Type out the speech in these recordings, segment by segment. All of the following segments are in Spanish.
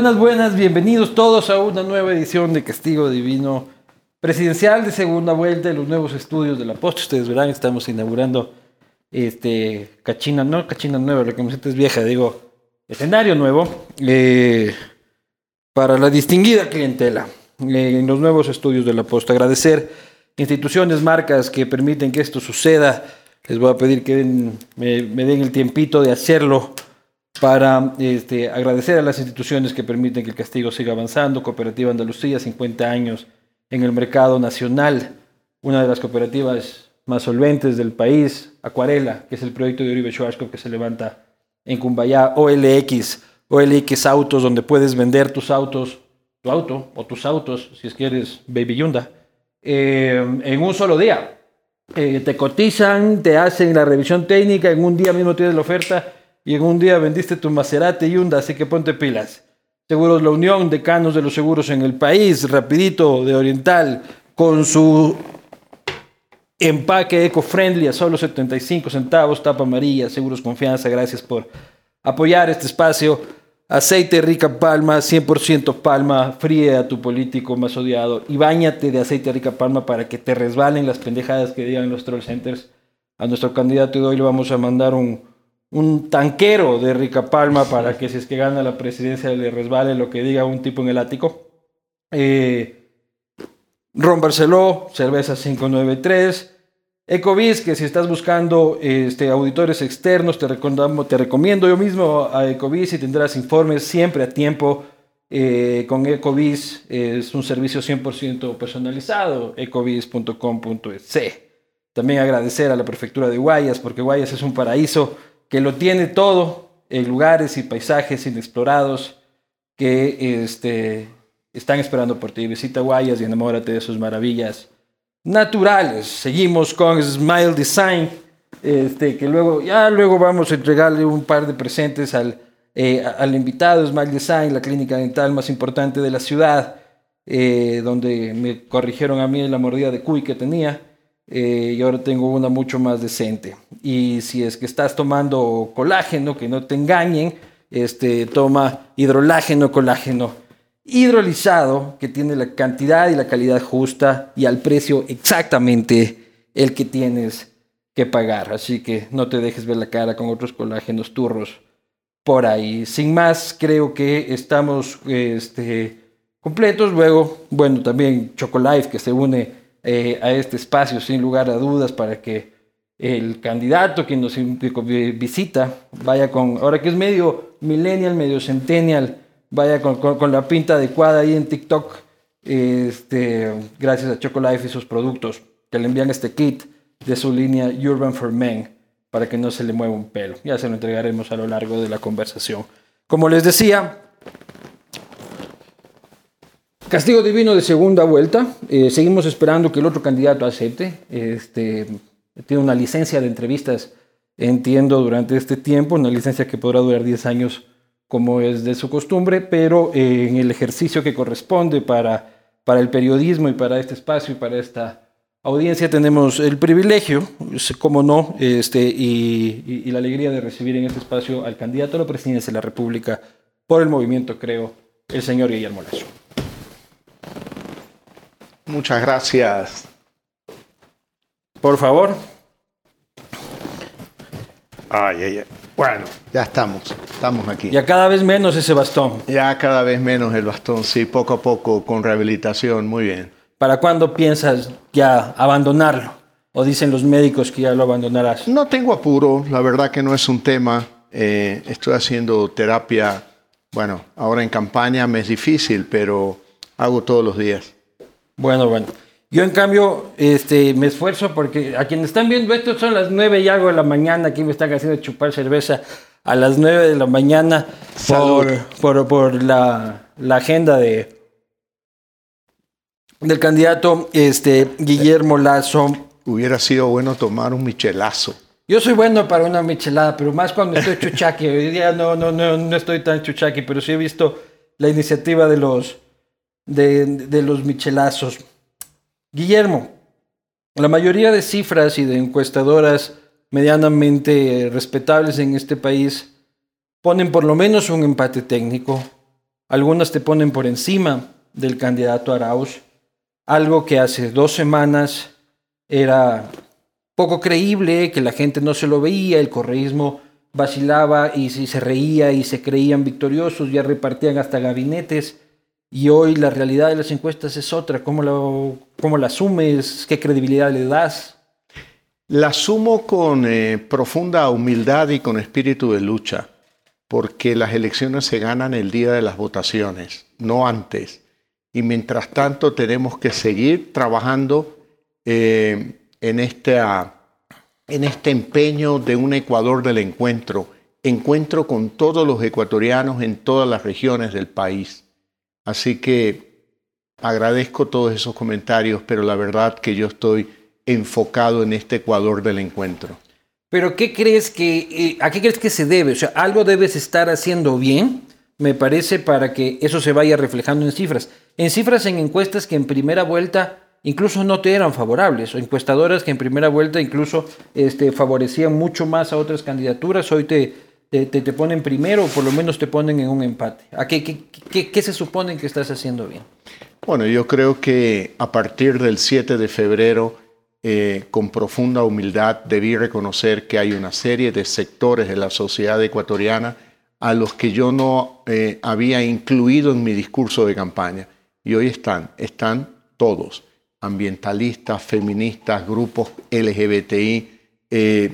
Buenas, buenas, bienvenidos todos a una nueva edición de Castigo Divino Presidencial de segunda vuelta de los nuevos estudios de la Post. Ustedes verán, estamos inaugurando este Cachina, no Cachina nueva, la camiseta es vieja, digo, escenario nuevo eh, para la distinguida clientela eh, en los nuevos estudios de la Post. Agradecer instituciones, marcas que permiten que esto suceda. Les voy a pedir que me, me den el tiempito de hacerlo para este, agradecer a las instituciones que permiten que el castigo siga avanzando. Cooperativa Andalucía, 50 años en el mercado nacional, una de las cooperativas más solventes del país. Acuarela, que es el proyecto de Uribe Schwarzkopf que se levanta en Cumbayá. OLX, OLX Autos, donde puedes vender tus autos, tu auto o tus autos, si es que eres Baby Yunda, eh, en un solo día. Eh, te cotizan, te hacen la revisión técnica, en un día mismo tienes la oferta y en un día vendiste tu Maserati Hyundai, así que ponte pilas. Seguros La Unión, decanos de los seguros en el país, rapidito de Oriental, con su empaque eco-friendly a solo 75 centavos, tapa amarilla, seguros confianza, gracias por apoyar este espacio. Aceite rica palma, 100% palma, fríe a tu político más odiado y bañate de aceite rica palma para que te resbalen las pendejadas que digan los troll centers. A nuestro candidato de hoy le vamos a mandar un, un tanquero de Rica Palma para que si es que gana la presidencia le resbale lo que diga un tipo en el ático. Eh, Ron Barceló, cerveza 593. Ecovis, que si estás buscando este, auditores externos, te, recomiendo yo mismo a Ecovis y tendrás informes siempre a tiempo. Eh, con Ecovis es un servicio 100% personalizado, ecovis.com.es. También agradecer a la prefectura de Guayas, porque Guayas es un paraíso que lo tiene todo en lugares y paisajes inexplorados que este, están esperando por ti. Visita Guayas y enamórate de sus maravillas naturales. Seguimos con Smile Design, este, que luego, ya luego vamos a entregarle un par de presentes al, eh, al invitado. Smile Design, la clínica dental más importante de la ciudad, eh, donde me corrigieron a mí la mordida de cuy que tenía. Eh, y ahora tengo una mucho más decente. Y si es que estás tomando colágeno, que no te engañen, este, toma hidrolágeno, colágeno hidrolizado, que tiene la cantidad y la calidad justa y al precio exactamente el que tienes que pagar. Así que no te dejes ver la cara con otros colágenos turros por ahí. Sin más, creo que estamos este, completos. Luego, bueno, también Chocolife que se une eh, a este espacio sin lugar a dudas para que el candidato que nos visita vaya con, ahora que es medio millennial, medio centennial, vaya con, con, la pinta adecuada ahí en TikTok, este, gracias a Chocolife y sus productos, que le envían este kit de su línea Urban for Men para que no se le mueva un pelo. Ya se lo entregaremos a lo largo de la conversación. Como les decía, Castigo divino de segunda vuelta. Eh, seguimos esperando que el otro candidato acepte. Este, tiene una licencia de entrevistas, entiendo, durante este tiempo, una licencia que podrá durar 10 años como es de su costumbre, pero eh, en el ejercicio que corresponde para, para el periodismo y para este espacio y para esta audiencia tenemos el privilegio, como no, este, y, y, la alegría de recibir en este espacio al candidato a la presidencia de la República por el movimiento, creo, el señor Guillermo Lazo. Muchas gracias. Por favor. Ay, ay, ay. Bueno, ya estamos, estamos aquí. Ya cada vez menos ese bastón. Ya cada vez menos el bastón, sí, poco a poco, con rehabilitación, muy bien. ¿Para cuándo piensas ya abandonarlo? ¿O dicen los médicos que ya lo abandonarás? No tengo apuro, la verdad que no es un tema. Eh, estoy haciendo terapia, bueno, ahora en campaña me es difícil, pero hago todos los días. Bueno, bueno. Yo en cambio este, me esfuerzo porque a quienes están viendo esto son las nueve y algo de la mañana, aquí me están haciendo chupar cerveza a las 9 de la mañana por, por, la, agenda de del candidato este, Guillermo Lazo. Hubiera sido bueno tomar un michelazo. Yo soy bueno para una michelada, pero más cuando estoy chuchaqui. Hoy día no, no, no, no estoy tan chuchaqui, pero sí he visto la iniciativa de los de, los michelazos. Guillermo, la mayoría de cifras y de encuestadoras medianamente respetables en este país ponen por lo menos un empate técnico. Algunas te ponen por encima del candidato Arauz, algo que hace dos semanas era poco creíble, que la gente no se lo veía, el correísmo vacilaba y si se reía y se creían victoriosos, ya repartían hasta gabinetes. Y hoy la realidad de las encuestas es otra. ¿Cómo, lo, cómo la asumes? ¿Qué credibilidad le das? La asumo con eh, profunda humildad y con espíritu de lucha, porque las elecciones se ganan el día de las votaciones, no antes. Y mientras tanto tenemos que seguir trabajando eh, en, en este empeño de un Ecuador del encuentro, encuentro con todos los ecuatorianos en todas las regiones del país. Así que agradezco todos esos comentarios, pero la verdad que yo estoy enfocado en este Ecuador del encuentro. Pero ¿qué crees que, eh, ¿a qué crees que se debe? O sea, algo debes estar haciendo bien, me parece, para que eso se vaya reflejando en cifras. En cifras, en encuestas que en primera vuelta incluso no te eran favorables, o encuestadoras que en primera vuelta incluso este, favorecían mucho más a otras candidaturas, hoy te, te, te, ponen primero o por lo menos te ponen en un empate. ¿A qué, qué, qué, qué se supone que estás haciendo bien? Bueno, yo creo que a partir del 7 de febrero eh, con profunda humildad debí reconocer que hay una serie de sectores de la sociedad ecuatoriana a los que yo no eh, había incluido en mi discurso de campaña. Y hoy están, están todos, ambientalistas, feministas, grupos LGBTI, eh,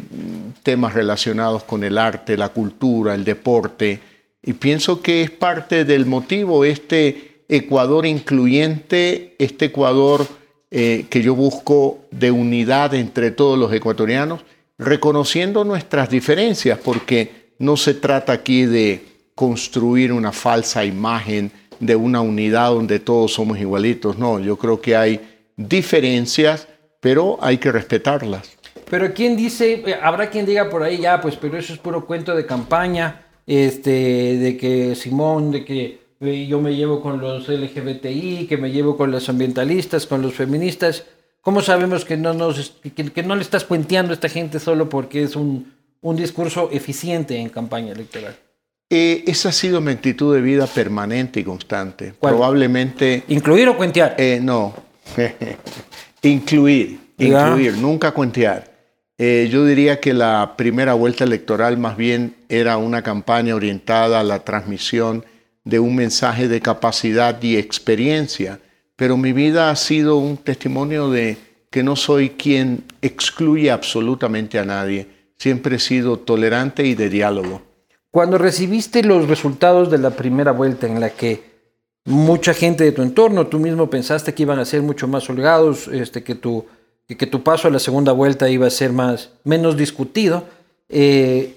temas relacionados con el arte, la cultura, el deporte. Y pienso que es parte del motivo este Ecuador incluyente, este Ecuador eh, que yo busco de unidad entre todos los ecuatorianos, reconociendo nuestras diferencias, porque no se trata aquí de construir una falsa imagen de una unidad donde todos somos igualitos. No, yo creo que hay diferencias, pero hay que respetarlas. Pero quién dice, eh, habrá quien diga por ahí, ya, pues, pero eso es puro cuento de campaña, este, de que Simón, de que yo me llevo con los LGBTI, que me llevo con los ambientalistas, con los feministas. ¿Cómo sabemos que no, nos, que, no le estás puenteando a esta gente solo porque es un, un discurso eficiente en campaña electoral? Eh, esa ha sido mi actitud de vida permanente y constante. Probablemente... ¿Incluir o cuentear? Eh, no. incluir, incluir, nunca cuentear. Eh, yo diría que la primera vuelta electoral más bien era una campaña orientada a la transmisión de un mensaje de capacidad y experiencia, pero mi vida ha sido un testimonio de que no soy quien excluye absolutamente a nadie, siempre he sido tolerante y de diálogo. Cuando recibiste los resultados de la primera vuelta en la que mucha gente de tu entorno, tú mismo pensaste que iban a ser mucho más holgados, este, que, tu, que tu paso a la segunda vuelta iba a ser más, menos discutido, eh,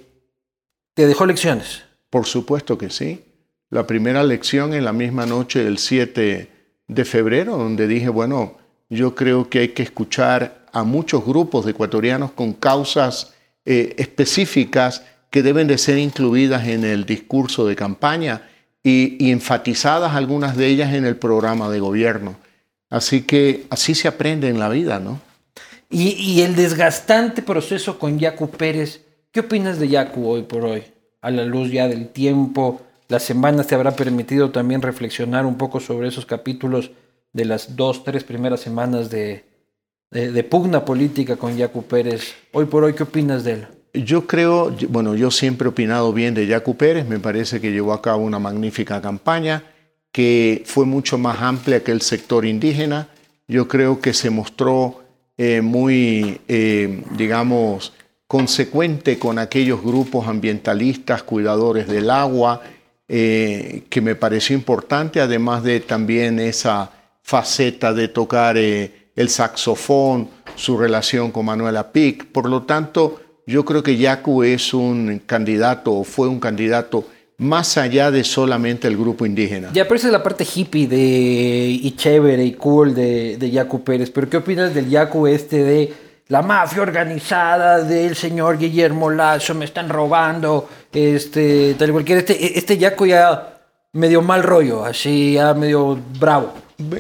¿te dejó lecciones? Por supuesto que sí la primera lección en la misma noche del 7 de febrero, donde dije, bueno, yo creo que hay que escuchar a muchos grupos de ecuatorianos con causas eh, específicas que deben de ser incluidas en el discurso de campaña y, enfatizadas algunas de ellas en el programa de gobierno. Así que así se aprende en la vida, ¿no? Y, el desgastante proceso con Yacu Pérez, ¿qué opinas de Yacu hoy por hoy? A la luz ya del tiempo, la semana te habrá permitido también reflexionar un poco sobre esos capítulos de las dos, tres primeras semanas de, de, pugna política con Yacu Pérez. Hoy por hoy, ¿qué opinas de él? Yo creo, bueno, yo siempre he opinado bien de Yacu Pérez, me parece que llevó a cabo una magnífica campaña que fue mucho más amplia que el sector indígena. Yo creo que se mostró eh, muy, eh, digamos, consecuente con aquellos grupos ambientalistas, cuidadores del agua, eh, que me pareció importante, además de también esa faceta de tocar el saxofón, su relación con Manuela Pic. Por lo tanto, yo creo que Yacu es un candidato, o fue un candidato más allá de solamente el grupo indígena. Ya, pero esa es la parte hippie de, y chévere y cool de, de Yacu Pérez. Pero ¿qué opinas del Yacu este de la mafia organizada del señor Guillermo Lazo, me están robando, este, tal cualquier, este, este Yaco ya medio mal rollo, así ya medio bravo.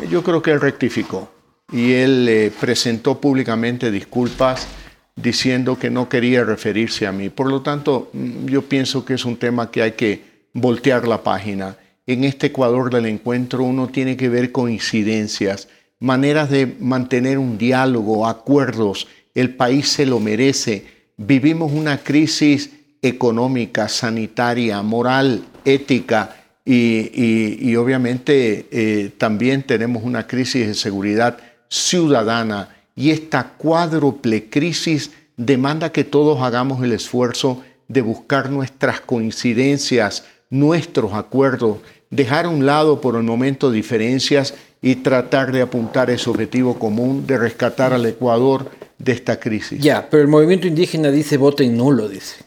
Yo creo que él rectificó. y él eh, presentó públicamente disculpas diciendo que no quería referirse a mí. Por lo tanto, mm, yo pienso que es un tema que hay que voltear la página. En este Ecuador del encuentro uno tiene que ver coincidencias, maneras de mantener un diálogo, acuerdos. El país se lo merece. Vivimos una crisis económica, sanitaria, moral, ética y, obviamente eh, también tenemos una crisis de seguridad ciudadana y esta cuádruple crisis demanda que todos hagamos el esfuerzo de buscar nuestras coincidencias, nuestros acuerdos, dejar a un lado por el momento diferencias y tratar de apuntar ese objetivo común de rescatar al Ecuador de esta crisis. Ya, pero el movimiento indígena dice voten nulo, dice.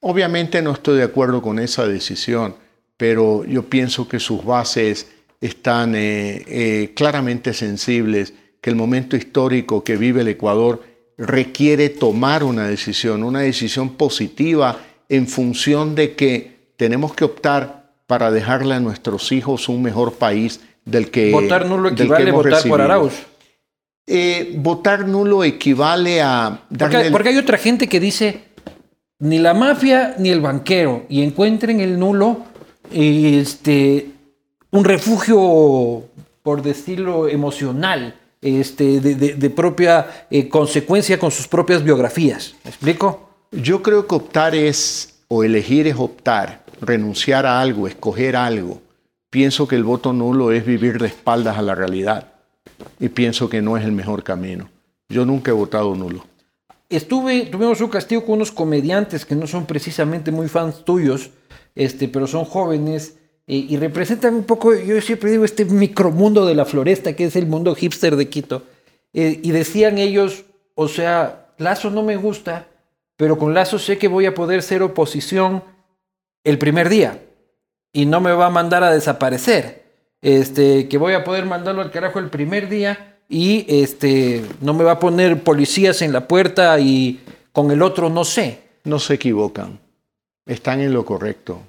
Obviamente no estoy de acuerdo con esa decisión, pero yo pienso que sus bases están eh, eh, claramente sensibles que el momento histórico que vive el Ecuador requiere tomar una decisión, una decisión positiva en función de que tenemos que optar para dejarle a nuestros hijos un mejor país del que votar nulo equivale a votar por Arauz. Eh, votar nulo equivale a porque, porque, hay otra gente que dice ni la mafia ni el banquero y encuentren el nulo este un refugio por decirlo emocional este, de, propia eh, consecuencia con sus propias biografías. ¿Me explico? Yo creo que optar es, o elegir es optar, renunciar a algo, escoger algo. Pienso que el voto nulo es vivir de espaldas a la realidad y pienso que no es el mejor camino. Yo nunca he votado nulo. Estuve, tuvimos un castigo con unos comediantes que no son precisamente muy fans tuyos, este, pero son jóvenes y representan un poco, yo siempre digo, este micromundo de la floresta, que es el mundo hipster de Quito. Eh, y decían ellos, o sea, Lazo no me gusta, pero con Lazo sé que voy a poder ser oposición el primer día y no me va a mandar a desaparecer. Este, que voy a poder mandarlo al carajo el primer día y este, no me va a poner policías en la puerta y con el otro no sé. No se equivocan, están en lo correcto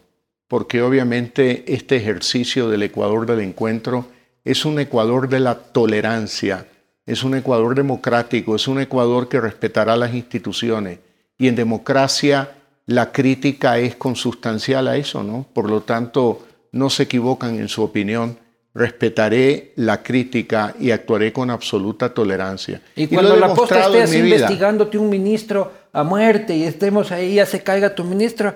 porque obviamente este ejercicio del Ecuador del encuentro es un Ecuador de la tolerancia, es un Ecuador democrático, es un Ecuador que respetará las instituciones. Y en democracia la crítica es consustancial a eso, ¿no? Por lo tanto, no se equivocan en su opinión. Respetaré la crítica y actuaré con absoluta tolerancia. Y cuando la posta estés investigándote un ministro a muerte y estemos ahí, ya se caiga tu ministro,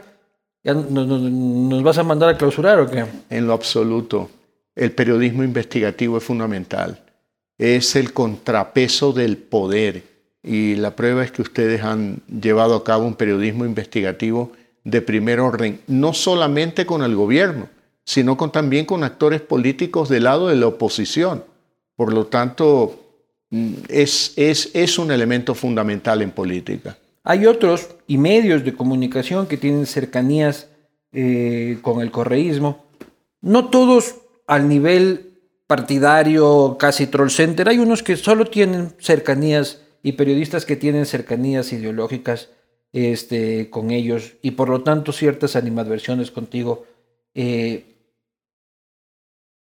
¿Ya nos, vas a mandar a clausurar o qué? En lo absoluto. El periodismo investigativo es fundamental. Es el contrapeso del poder. Y la prueba es que ustedes han llevado a cabo un periodismo investigativo de primer orden, no solamente con el gobierno, sino con, también con actores políticos del lado de la oposición. Por lo tanto, mm, es, es, es un elemento fundamental en política. Hay otros y medios de comunicación que tienen cercanías eh, con el correísmo. No todos al nivel partidario, casi troll center. Hay unos que solo tienen cercanías y periodistas que tienen cercanías ideológicas este, con ellos y por lo tanto ciertas animadversiones contigo. Eh,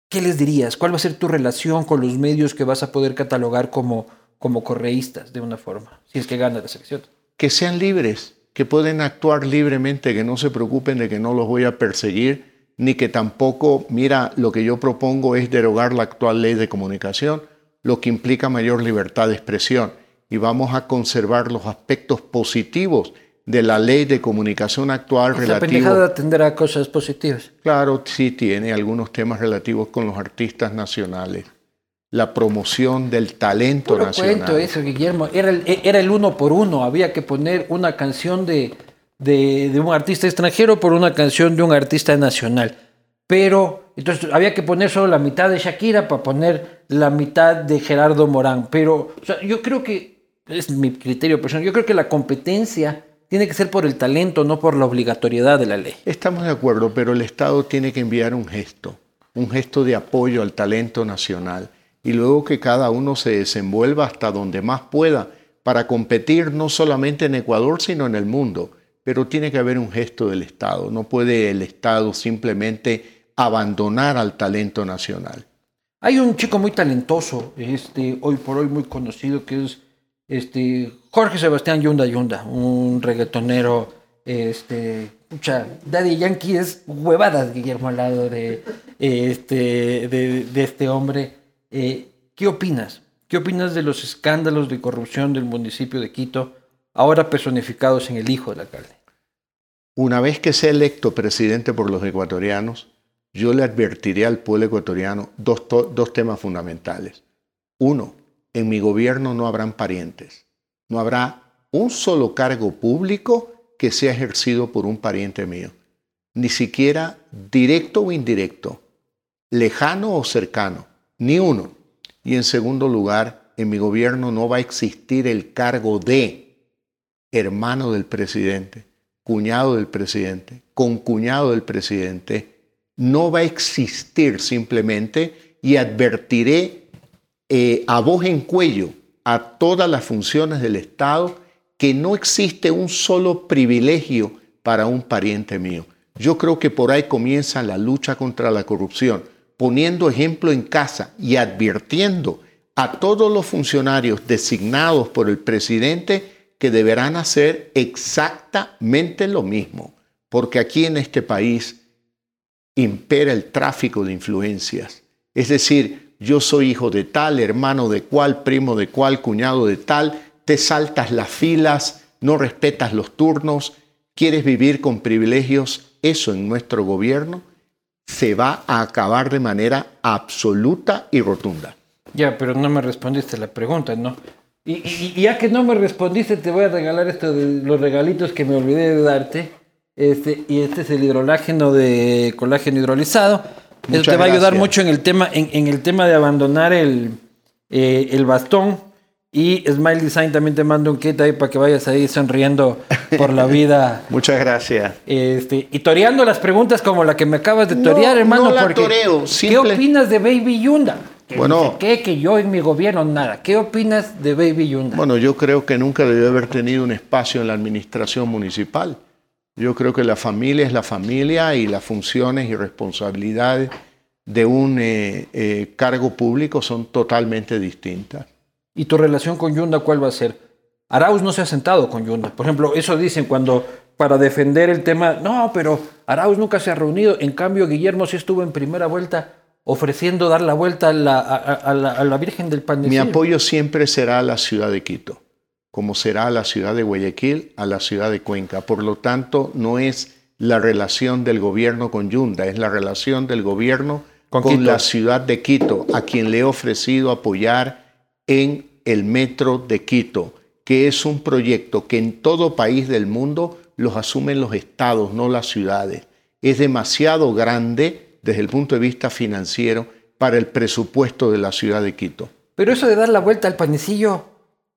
¿Qué les dirías? ¿Cuál va a ser tu relación con los medios que vas a poder catalogar como, como correístas de una forma, si es que gana la selección? que sean libres, que pueden actuar libremente, que no se preocupen de que no los voy a perseguir, ni que tampoco, mira, lo que yo propongo es derogar la actual ley de comunicación, lo que implica mayor libertad de expresión. Y vamos a conservar los aspectos positivos de la ley de comunicación actual relativo. La tendrá cosas positivas. Claro, sí tiene algunos temas relativos con los artistas nacionales la promoción del talento Puro nacional. cuento eso, Guillermo. Era el, era el uno por uno. Había que poner una canción de, de, un artista extranjero por una canción de un artista nacional. Pero, entonces había que poner solo la mitad de Shakira para poner la mitad de Gerardo Morán. Pero yo creo que, es mi criterio personal, yo creo que la competencia tiene que ser por el talento, no por la obligatoriedad de la ley. Estamos de acuerdo, pero el Estado tiene que enviar un gesto, un gesto de apoyo al talento nacional y luego que cada uno se desenvuelva hasta donde más pueda para competir no solamente en Ecuador, sino en el mundo. Pero tiene que haber un gesto del Estado. No puede el Estado simplemente abandonar al talento nacional. Hay un chico muy talentoso, este, hoy por hoy muy conocido, que es este, Jorge Sebastián Yunda Yunda, un reggaetonero, este, mucha, Daddy Yankee es huevadas, Guillermo, al lado de, este, de, este hombre. Eh, ¿Qué opinas? ¿Qué opinas de los escándalos de corrupción del municipio de Quito, ahora personificados en el hijo del alcalde? Una vez que sea electo presidente por los ecuatorianos, yo le advertiré al pueblo ecuatoriano dos, dos temas fundamentales. Uno, en mi gobierno no habrán parientes. No habrá un solo cargo público que sea ejercido por un pariente mío. Ni siquiera directo o indirecto, lejano o cercano, ni uno. Y en segundo lugar, en mi gobierno no va a existir el cargo de hermano del presidente, cuñado del presidente, concuñado del presidente, no va a existir simplemente y advertiré eh, a voz en cuello a todas las funciones del Estado que no existe un solo privilegio para un pariente mío. Yo creo que por ahí comienza la lucha contra la corrupción, poniendo ejemplo en casa y advirtiendo a todos los funcionarios designados por el presidente que deberán hacer exactamente lo mismo, porque aquí en este país impera el tráfico de influencias. Es decir, yo soy hijo de tal, hermano de cual, primo de cual, cuñado de tal, te saltas las filas, no respetas los turnos, quieres vivir con privilegios, eso en nuestro gobierno se va a acabar de manera absoluta y rotunda. Ya, pero no me respondiste la pregunta, ¿no? Y, ya que no me respondiste, te voy a regalar esto los regalitos que me olvidé de darte. Este, y este es el hidrolágeno de colágeno hidrolizado. Eso te va a ayudar mucho en el tema, en, el tema de abandonar el, eh, el bastón. Y Smile Design también te mando un kit ahí para que vayas ahí sonriendo por la vida. Muchas gracias. Este, y toreando las preguntas como la que me acabas de torear, hermano. No la toreo, ¿Qué opinas de Baby Yunda? bueno, ¿qué? Que yo en mi gobierno nada. ¿Qué opinas de Baby Yunda? Bueno, yo creo que nunca debió haber tenido un espacio en la administración municipal. Yo creo que la familia es la familia y las funciones y responsabilidades de un eh, eh, cargo público son totalmente distintas. ¿Y tu relación con Yunda cuál va a ser? Arauz no se ha sentado con Yunda. Por ejemplo, eso dicen cuando para defender el tema, no, pero Arauz nunca se ha reunido. En cambio, Guillermo sí estuvo en primera vuelta ofreciendo dar la vuelta a la, Virgen del Pan Mi apoyo siempre será a la ciudad de Quito como será la ciudad de Guayaquil, a la ciudad de Cuenca. Por lo tanto, no es la relación del gobierno con Yunda, es la relación del gobierno con, la ciudad de Quito, a quien le he ofrecido apoyar en el metro de Quito, que es un proyecto que en todo país del mundo los asumen los estados, no las ciudades. Es demasiado grande desde el punto de vista financiero para el presupuesto de la ciudad de Quito. Pero eso de dar la vuelta al panecillo,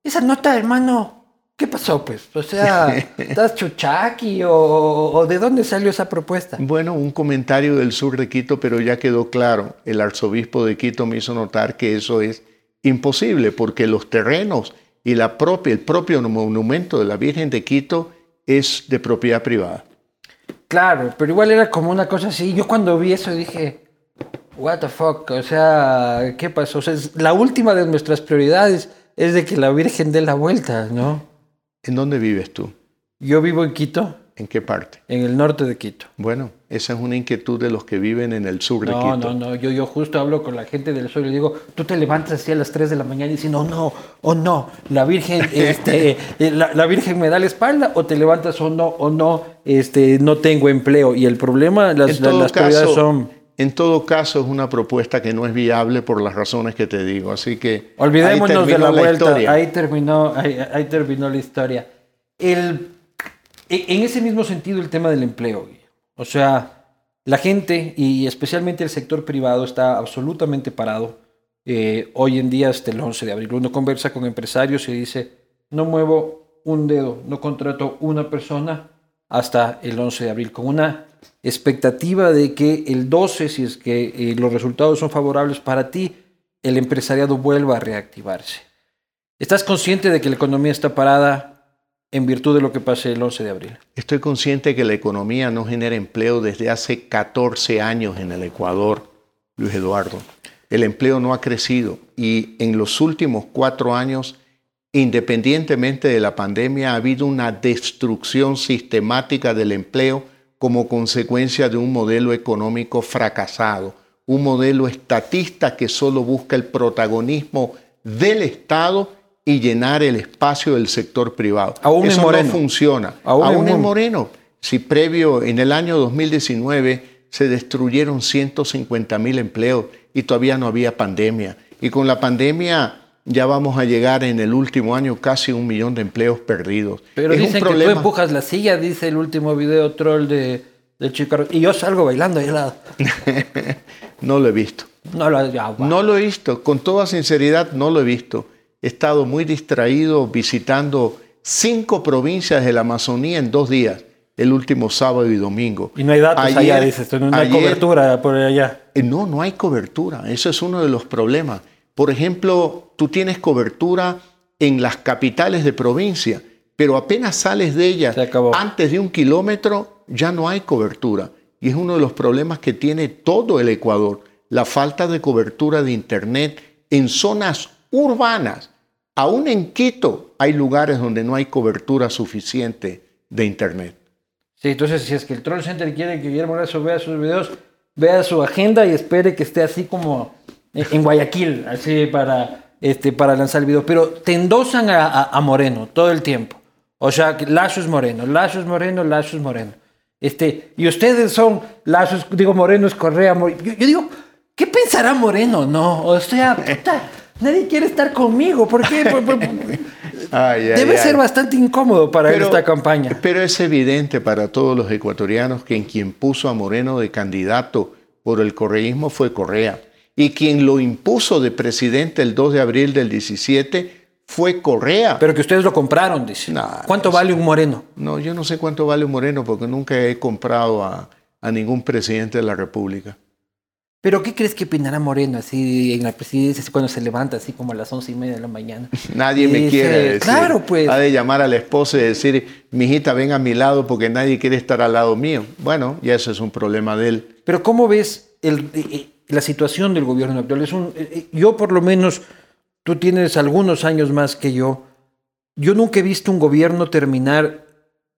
esa nota, hermano, ¿qué pasó, pues? O sea, ¿estás chuchaqui o, de dónde salió esa propuesta? Bueno, un comentario del sur de Quito, pero ya quedó claro. El arzobispo de Quito me hizo notar que eso es imposible porque los terrenos y la propia, el propio monumento de la Virgen de Quito es de propiedad privada. Claro, pero igual era como una cosa así. Yo cuando vi eso dije, what the fuck, o sea, ¿qué pasó? O sea, es la última de nuestras prioridades es de que la Virgen dé la vuelta, ¿no? ¿En dónde vives tú? Yo vivo en Quito. ¿En qué parte? En el norte de Quito. Bueno, esa es una inquietud de los que viven en el sur de Quito. No, no, no, yo, yo justo hablo con la gente del sur y le digo, tú te levantas así a las 3 de la mañana y dices, no, no, oh no, la Virgen, este, eh, la, Virgen me da la espalda, o te levantas o no, o no, este, no tengo empleo. Y el problema, las, las prioridades son en todo caso, es una propuesta que no es viable por las razones que te digo. Así que. Olvidémonos de la, vuelta. Ahí terminó, ahí, terminó la historia. El, e, en ese mismo sentido, el tema del empleo. O sea, la gente y especialmente el sector privado está absolutamente parado. Eh, hoy en día, hasta el 11 de abril, uno conversa con empresarios y dice: No muevo un dedo, no contrato una persona hasta el 11 de abril, con una expectativa de que el 12, si es que eh, los resultados son favorables para ti, el empresariado vuelva a reactivarse. ¿Estás consciente de que la economía está parada en virtud de lo que pase el 11 de abril? Estoy consciente que la economía no genera empleo desde hace 14 años en el Ecuador, Luis Eduardo. el empleo no ha crecido y en los últimos cuatro años, independientemente de la pandemia, ha habido una destrucción sistemática del empleo como consecuencia de un modelo económico fracasado, un modelo estatista que solo busca el protagonismo del Estado y llenar el espacio del sector privado. Aún Eso Moreno. no funciona. Aún Aún, en en Mo- Moreno. Si previo, en el año 2019, se destruyeron 150 mil empleos y todavía no había pandemia. Y con la pandemia ya vamos a llegar en el último año casi un millón de empleos perdidos. Pero es dicen un que tú empujas la silla, dice el último video troll de, de Chicago. Y yo salgo bailando ahí al lado. No lo he visto. No lo ya, va. No lo he visto, con toda sinceridad no lo he visto. He estado muy distraído visitando cinco provincias de la Amazonía en dos días, el último sábado y domingo. Y no hay datos allá, dices. No hay ayer- cobertura por allá. Eh, No, no hay cobertura. Eso es uno de los problemas. Por ejemplo, tú tienes cobertura en las capitales de provincia, pero apenas sales de ellas, antes de un kilómetro, ya no hay cobertura. Y es uno de los problemas que tiene todo el Ecuador, la falta de cobertura de Internet en zonas urbanas. Aún en Quito hay lugares donde no hay cobertura suficiente de Internet. Sí, entonces si es que el Troll Center quiere que Guillermo Lazo vea sus videos, vea su agenda y espere que esté así como en Guayaquil, así para, este, para lanzar el video. Pero te endosan a, a- a Moreno todo el tiempo. O sea, que Lazo es Moreno, Lazo es Moreno, Lazo es Moreno. Este, y ustedes son Lazo, es- digo Moreno es Correa. More- Yo, yo digo, ¿qué pensará Moreno? No, o sea, puta, nadie quiere estar conmigo. ¿Por qué? Por- por- Ay, ay, Debe ay. ser bastante incómodo para esta campaña. Pero es evidente para todos los ecuatorianos que en quien puso a Moreno de candidato por el correísmo fue Correa. Y quien lo impuso de presidente el 2 de abril del 17 fue Correa. Pero que ustedes lo compraron, dice. Nah, ¿Cuánto vale un moreno? no, yo no sé cuánto vale un Moreno porque nunca he comprado a, a ningún presidente de la República. ¿Pero qué crees que opinará Moreno así en la presidencia cuando se levanta así como a las once y media de la mañana? Nadie me Dice, quiere decir. Claro, pues. Ha de llamar a la esposa y decir, mijita, ven a mi lado porque nadie quiere estar al lado mío. Bueno, ya eso es un problema de él. Pero ¿cómo ves el- eh, eh, la situación del gobierno actual? Es un, eh, eh, yo por lo menos, tú tienes algunos años más que yo, yo nunca he visto un gobierno terminar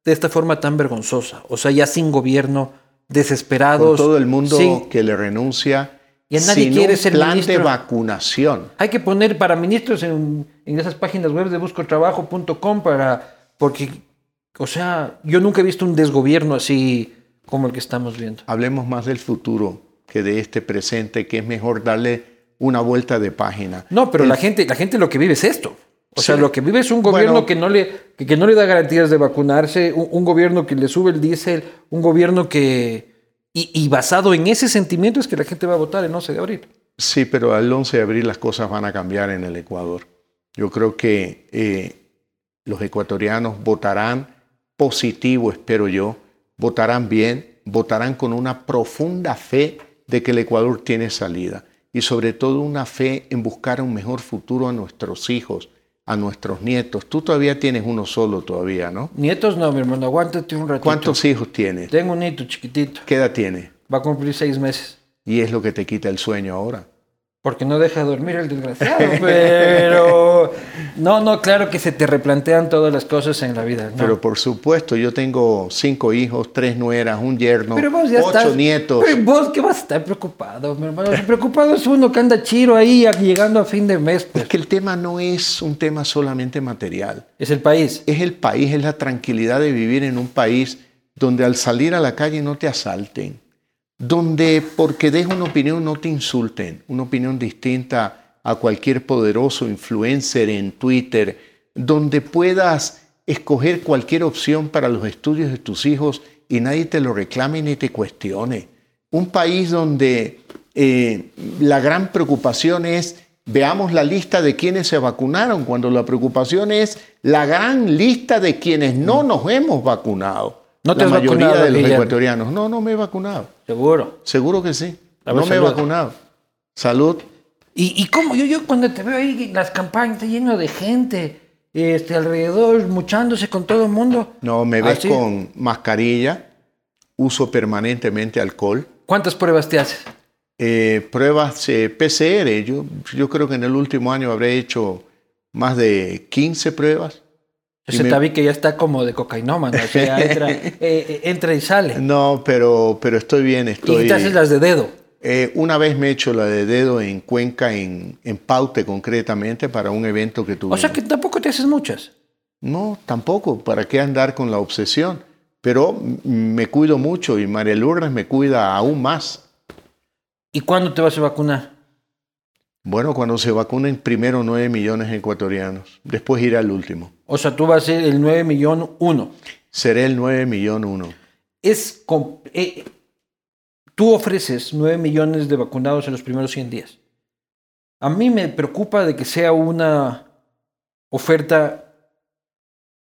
de esta forma tan vergonzosa. O sea, ya sin gobierno, desesperados. Con todo el mundo que le renuncia Y a nadie sin quiere un ser plan de ministro. vacunación. Hay que poner para ministros en, en esas páginas web de buscotrabajo.com para porque o sea, yo nunca he visto un desgobierno así como el que estamos viendo. Hablemos más del futuro que de este presente, que es mejor darle una vuelta de página. No, pero la gente la gente lo que vive es esto. O sea, lo que vive es un gobierno Bueno. que no le que, que no le da garantías de vacunarse, un, un gobierno que le sube el diésel, un gobierno que y, y basado en ese sentimiento es que la gente va a votar el 11 de abril. Sí, pero al 11 de abril las cosas van a cambiar en el Ecuador. Yo creo que eh, los ecuatorianos votarán positivo, espero yo, votarán bien, votarán con una profunda fe de que el Ecuador tiene salida y sobre todo una fe en buscar un mejor futuro a nuestros hijos, a nuestros nietos. Tú todavía tienes uno solo todavía, ¿no? Nietos no, mi hermano, aguántate un ratito. ¿Cuántos hijos tienes? Tengo un nieto chiquitito, ¿Qué edad tiene? va a cumplir seis meses. Y es lo que te quita el sueño ahora. Porque no deja dormir el desgraciado, pero no, no, claro que se te replantean todas las cosas en la vida. ¿no? Pero por supuesto, yo tengo cinco hijos, tres nueras, un yerno, ocho estás- nietos. Pero vos qué vas a estar preocupado, mi hermano. Si preocupado es uno que anda chiro ahí llegando a fin de mes, pues. Es que el tema no es un tema solamente material. Es el país. Es el país, es la tranquilidad de vivir en un país donde al salir a la calle no te asalten, donde porque des una opinión no te insulten, una opinión distinta a cualquier poderoso influencer en Twitter, donde puedas escoger cualquier opción para los estudios de tus hijos y nadie te lo reclame ni te cuestione. Un país donde eh, la gran preocupación es veamos la lista de quienes se vacunaron, cuando la preocupación es la gran lista de quienes no nos hemos vacunado. ¿No te la has mayoría vacunado, de los Guillermo? ecuatorianos. No, no me he vacunado. Seguro. Seguro que sí. No me he vacunado. Salud. ¿Y, y cómo? Yo, yo cuando te veo ahí, las campañas, está lleno de gente este, alrededor, muchándose con todo el mundo. No, me ¿Ah, ves con mascarilla, uso permanentemente alcohol. ¿Cuántas pruebas te haces? Eh, pruebas eh, PCR, yo, yo creo que en el último año habré hecho más de 15 pruebas. Yo se te vi que ya está como de cocainómano, o sea, entra, eh, eh, entra y sale. No, pero, pero estoy bien, estoy... Y te haces las de dedo. Eh, una vez me he hecho la de dedo en Cuenca, en, en Paute concretamente, para un evento que tuve. O sea que tampoco te haces muchas. No, tampoco. ¿Para qué andar con la obsesión? Pero me cuido mucho y María Lourdes me cuida aún más. ¿Y cuándo te vas a vacunar? Bueno, cuando se vacunen primero 9 millones de ecuatorianos, después irá el último. O sea, tú vas a ser el 9 millón 1. Seré el 9 millón 1. Es eh, tú ofreces 9 millones de vacunados en los primeros 100 días. A mí me preocupa de que sea una oferta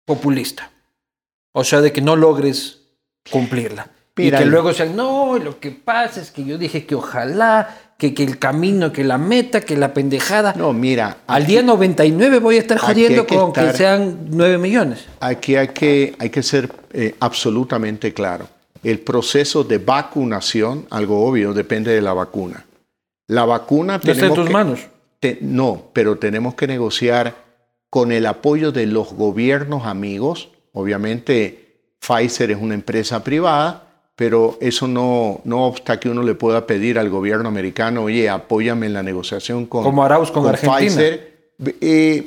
populista. O sea, de que no logres cumplirla. Mira, y que luego sean, no, lo que pasa es que yo dije que ojalá, que, que el camino, que la meta, que la pendejada. No, mira, Al día 99 voy a estar jodiendo que con que sean 9 millones. Aquí hay que, hay que ser eh, absolutamente claro. El proceso de vacunación, algo obvio, depende de la vacuna. La vacuna No está en tus que- manos. te- no, pero tenemos que negociar con el apoyo de los gobiernos amigos. Obviamente, Pfizer es una empresa privada, pero eso no, no obsta que uno le pueda pedir al gobierno americano, oye, apóyame en la negociación con, Como Arauz con Argentina. Pfizer. Eh,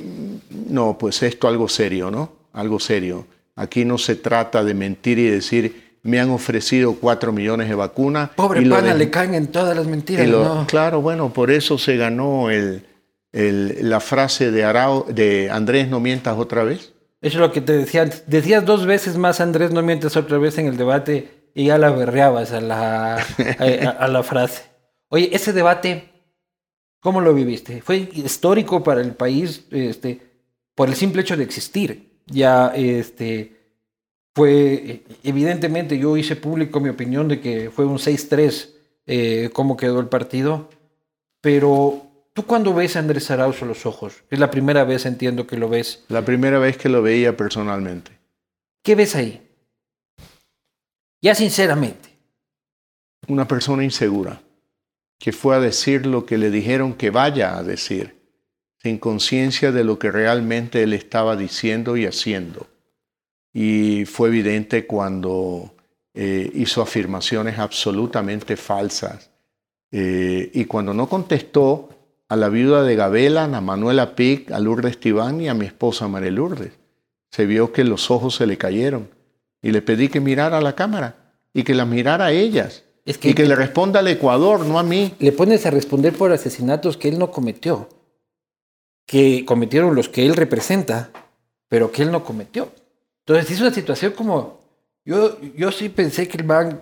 no, pues esto algo serio, ¿no? Algo serio. Aquí no se trata de mentir y decir, me han ofrecido cuatro millones de vacunas. Pobre y pana, de- le caen en todas las mentiras. lo- ¿no? Claro, bueno, por eso se ganó el, el- la frase de, Arao, de Andrés, no mientas otra vez. Eso es lo que te decía antes. Decías dos veces más, Andrés, no mientes otra vez en el debate y ya la berreabas a la, a, la frase. Oye, ese debate, ¿cómo lo viviste? ¿Fue histórico para el país este, por el simple hecho de existir? Ya, este, fue, evidentemente, yo hice público mi opinión de que fue un 6-3 eh, cómo quedó el partido, pero tú cuando ves a Andrés Arauz a los ojos, es la primera vez entiendo que lo ves, La primera vez que lo veía personalmente. ¿Qué ves ahí? Ya sinceramente. Una persona insegura que fue a decir lo que le dijeron que vaya a decir, sin conciencia de lo que realmente él estaba diciendo y haciendo. Y fue evidente cuando eh, hizo afirmaciones absolutamente falsas eh, y cuando no contestó a la viuda de Gabela, a Manuela Pic, a Lourdes Tibán y a mi esposa María Lourdes. Se vio que los ojos se le cayeron y le pedí que mirara a la cámara y que las mirara a ellas Es que, y que le responda al Ecuador, no a mí. le pones a responder por asesinatos que él no cometió, que cometieron los que él representa, pero que él no cometió. Entonces es una situación como, yo, yo sí pensé que el man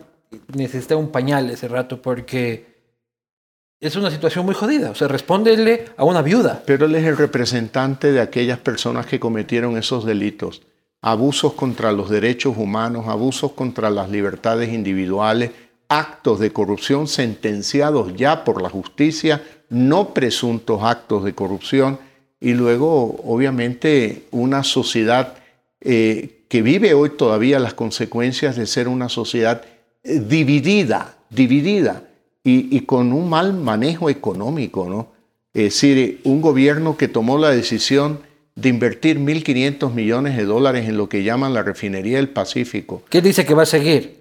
necesitaba un pañal ese rato porque es una situación muy jodida. O sea, respóndele a una viuda. Pero él es el representante de aquellas personas que cometieron esos delitos. Abusos contra los derechos humanos, abusos contra las libertades individuales, actos de corrupción sentenciados ya por la justicia, no presuntos actos de corrupción, y luego, obviamente, una sociedad eh, que vive hoy todavía las consecuencias de ser una sociedad eh, dividida, dividida, y, y con un mal manejo económico, ¿no? Es decir, un gobierno que tomó la decisión de invertir 1.500 millones de dólares en lo que llaman la refinería del Pacífico, ¿Qué dice que va a seguir?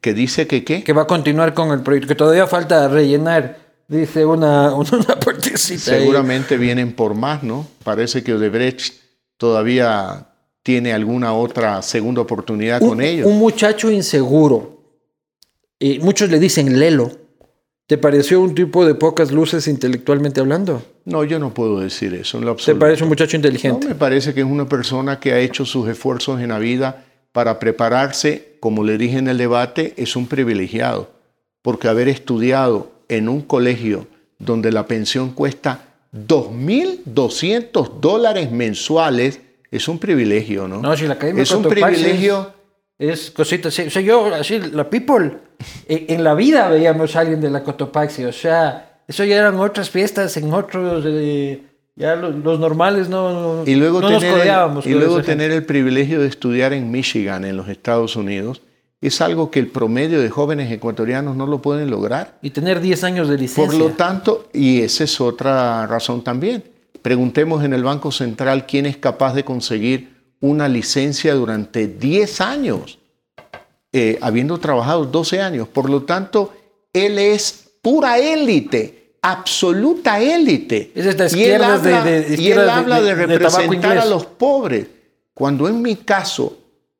que dice que qué? Que va a continuar con el proyecto, que todavía falta rellenar, dice una, una partecita. ahí. Seguramente vienen por más, ¿no? Parece que Odebrecht todavía tiene alguna otra segunda oportunidad con ellos. un muchacho inseguro. Y muchos le dicen Lelo. ¿Te pareció un tipo de pocas luces intelectualmente hablando? No, yo no puedo decir eso en lo ¿Te absoluto. parece un muchacho No, inteligente? me parece que es una persona que ha hecho sus esfuerzos en la vida para prepararse, como le dije en el debate, es un privilegiado, porque haber estudiado en un colegio donde la pensión cuesta 2.200 dólares mensuales es un privilegio, ¿no? No, si la Academia es un privilegio. Es cosita así. O sea, yo, así, la people, eh, en la vida veíamos a alguien de la Cotopaxi. O sea, eso ya eran otras fiestas en otros. eh, ya los, los normales no, Y luego, no nos tener, codeábamos. el, y luego tener el privilegio de estudiar en Michigan, en los Estados Unidos, es algo que el promedio de jóvenes ecuatorianos no lo pueden lograr. Y tener 10 años de licencia. Por lo tanto, y esa es otra razón también, preguntemos en el Banco Central quién es capaz de conseguir una licencia durante 10 años, eh, habiendo trabajado 12 años. Por lo tanto, él es pura élite, absoluta élite. Es esta y él habla de- de- y él habla de, de- representar a los pobres. Cuando en mi caso,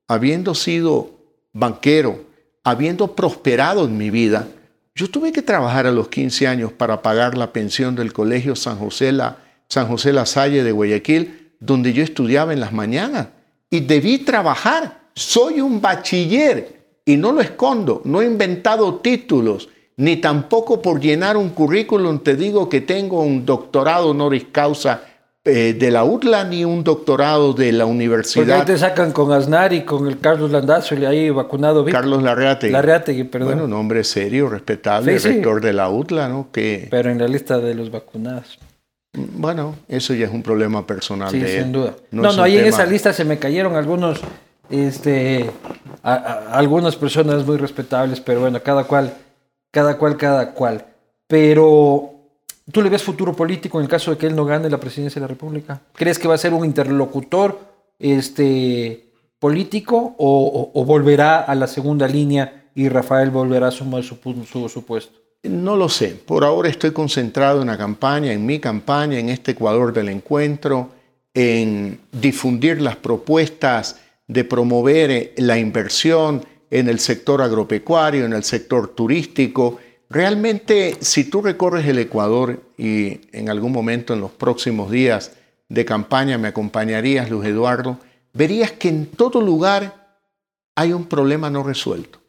habiendo sido banquero, habiendo prosperado en mi vida, yo tuve que trabajar a los 15 años para pagar la pensión del Colegio San José La, San José La Salle de Guayaquil, donde yo estudiaba en las mañanas. Y debí trabajar. Soy un bachiller y no lo escondo. No he inventado títulos, ni tampoco por llenar un currículum te digo que tengo un doctorado honoris causa eh, de la UTLA ni un doctorado de la Porque ahí universidad te sacan con Aznar y con el Carlos Landazo y ahí vacunado. ¿viste? Carlos Larreate. Larreategui, perdón. Bueno, un hombre serio, respetable, Sí, sí. rector de la UTLA, ¿no? Que, Pero en la lista de los vacunados. Bueno, eso ya es un problema personal Sí, de él. sin duda. No No, no, ahí en esa lista se me cayeron algunos, este, a- a- algunas personas muy respetables, pero bueno, cada cual, cada cual, cada cual. Pero, ¿tú le ves futuro político en el caso de que él no gane la presidencia de la República? ¿Crees que va a ser un interlocutor, este, político o, o- o volverá a la segunda línea y Rafael volverá a sumar su, su puesto? No lo sé. Por ahora estoy concentrado en la campaña, en mi campaña, en este Ecuador del encuentro, en difundir las propuestas de promover eh, la inversión en el sector agropecuario, en el sector turístico. Realmente, si tú recorres el Ecuador y en algún momento en los próximos días de campaña me acompañarías, Luis Eduardo, verías que en todo lugar hay un problema no resuelto,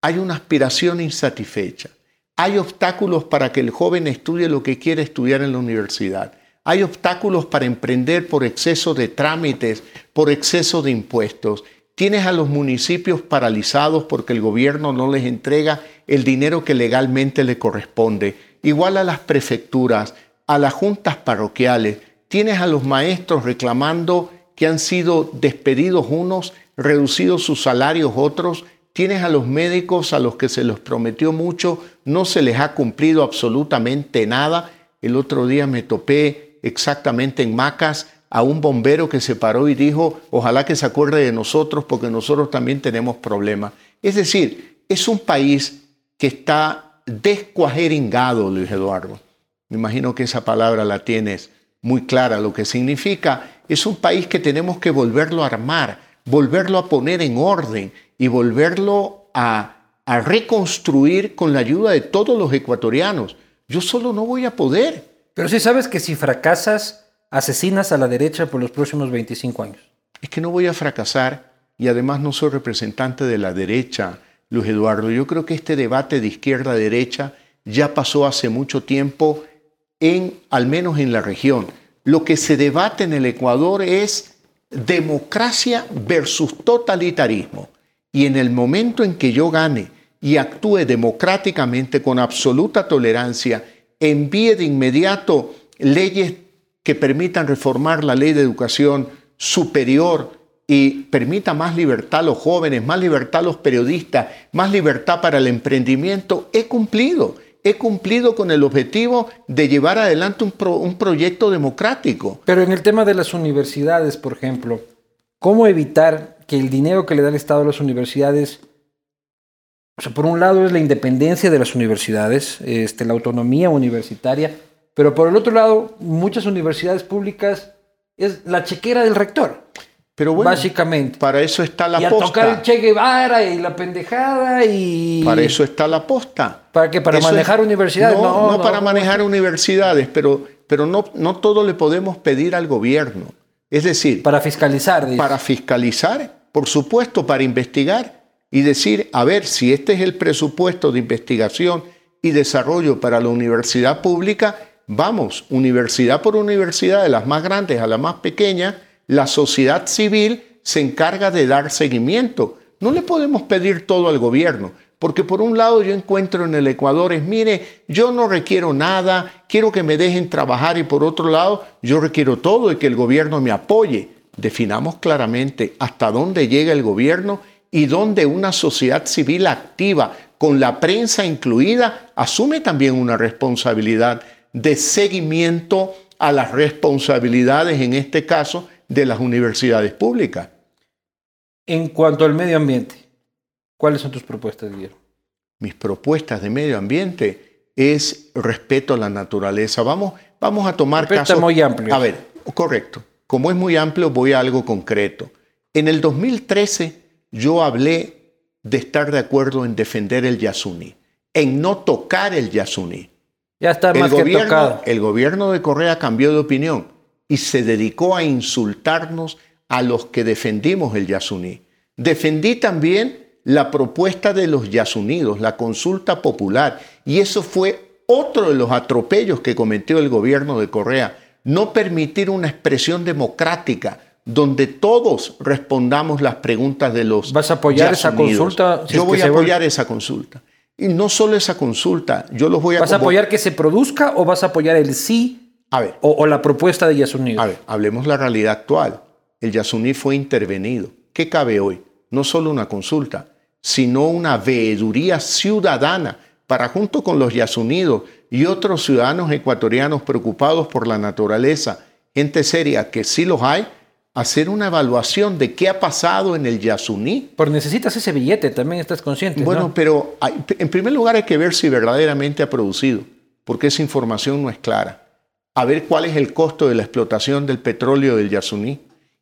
hay una aspiración insatisfecha, hay obstáculos para que el joven estudie lo que quiere estudiar en la universidad, hay obstáculos para emprender por exceso de trámites, por exceso de impuestos. Tienes a los municipios paralizados porque el gobierno no les entrega el dinero que legalmente le corresponde. Igual a las prefecturas, a las juntas parroquiales. Tienes a los maestros reclamando que han sido despedidos unos, reducidos sus salarios otros. Tienes a los médicos a los que se les prometió mucho, no se les ha cumplido absolutamente nada. El otro día me topé exactamente en Macas a un bombero que se paró y dijo, ojalá que se acuerde de nosotros porque nosotros también tenemos problemas. Es decir, es un país que está descuajeringado, Luis Eduardo. Me imagino que esa palabra la tienes muy clara, lo que significa. Es un país que tenemos que volverlo a armar, volverlo a poner en orden y volverlo a, a reconstruir con la ayuda de todos los ecuatorianos. Yo solo no voy a poder. Pero sí sabes que si fracasas, asesinas a la derecha por los próximos 25 años. es que no voy a fracasar y además no soy representante de la derecha, Luis Eduardo. Yo creo que este debate de izquierda-derecha ya pasó hace mucho tiempo, en, al menos en la región. Lo que se debate en el Ecuador es democracia versus totalitarismo. Y en el momento en que yo gane y actúe democráticamente con absoluta tolerancia, envíe de inmediato leyes que permitan reformar la ley de educación superior y permita más libertad a los jóvenes, más libertad a los periodistas, más libertad para el emprendimiento, he cumplido. He cumplido con el objetivo de llevar adelante un, pro- un proyecto democrático. Pero en el tema de las universidades, por ejemplo, ¿cómo evitar que el dinero que le da el Estado a las universidades, o sea, por un lado es la independencia de las universidades, este, la autonomía universitaria, pero por el otro lado, muchas universidades públicas es la chequera del rector, Pero bueno, básicamente. para eso está la y a tocar el posta. Che Guevara y la pendejada y... Para eso está la posta. ¿Para qué? ¿Para Eso es- manejar universidades? No, No, no no, para no. manejar universidades, pero, pero no, no todo le podemos pedir al gobierno. Es decir, Para fiscalizar, dice. para fiscalizar, por supuesto, para investigar y decir, a ver, si este es el presupuesto de investigación y desarrollo para la universidad pública, vamos, universidad por universidad, de las más grandes a la más pequeña, la sociedad civil se encarga de dar seguimiento. No le podemos pedir todo al gobierno, porque por un lado yo encuentro en el Ecuador es, mire, yo no requiero nada, quiero que me dejen trabajar y por otro lado yo requiero todo y que el gobierno me apoye. Definamos claramente hasta dónde llega el gobierno y donde una sociedad civil activa, con la prensa incluida, asume también una responsabilidad de seguimiento a las responsabilidades, en este caso, de las universidades públicas. En cuanto al medio ambiente, ¿cuáles son tus propuestas, Guillermo? Mis propuestas de medio ambiente es respeto a la naturaleza. Vamos, vamos a tomar casos muy amplio. A ver, correcto. Como es muy amplio, voy a algo concreto. En el 2013 yo hablé de estar de acuerdo en defender el Yasuní, en no tocar el Yasuní. Ya está más el que tocado. El gobierno de Correa cambió de opinión y se dedicó a insultarnos a los que defendimos el Yasuní. Defendí también la propuesta de los Yasunidos, la consulta popular, y eso fue otro de los atropellos que cometió el gobierno de Correa, no permitir una expresión democrática donde todos respondamos las preguntas de los ¿Vas a apoyar esa consulta? yo voy a apoyar esa consulta. Y no solo esa consulta, yo los voy a... ¿Vas a apoyar que se produzca o vas a apoyar el sí a ver, o, la propuesta de Yasuní? A ver, hablemos la realidad actual. El Yasuní fue intervenido. ¿Qué cabe hoy? No solo una consulta, sino una veeduría ciudadana para junto con los Yasunidos y otros ciudadanos ecuatorianos preocupados por la naturaleza, gente seria que sí los hay, hacer una evaluación de qué ha pasado en el Yasuní. Pero necesitas ese billete, también estás consciente. Bueno, pero en primer lugar hay que ver si verdaderamente ha producido, porque esa información no es clara. A ver cuál es el costo de la explotación del petróleo del Yasuní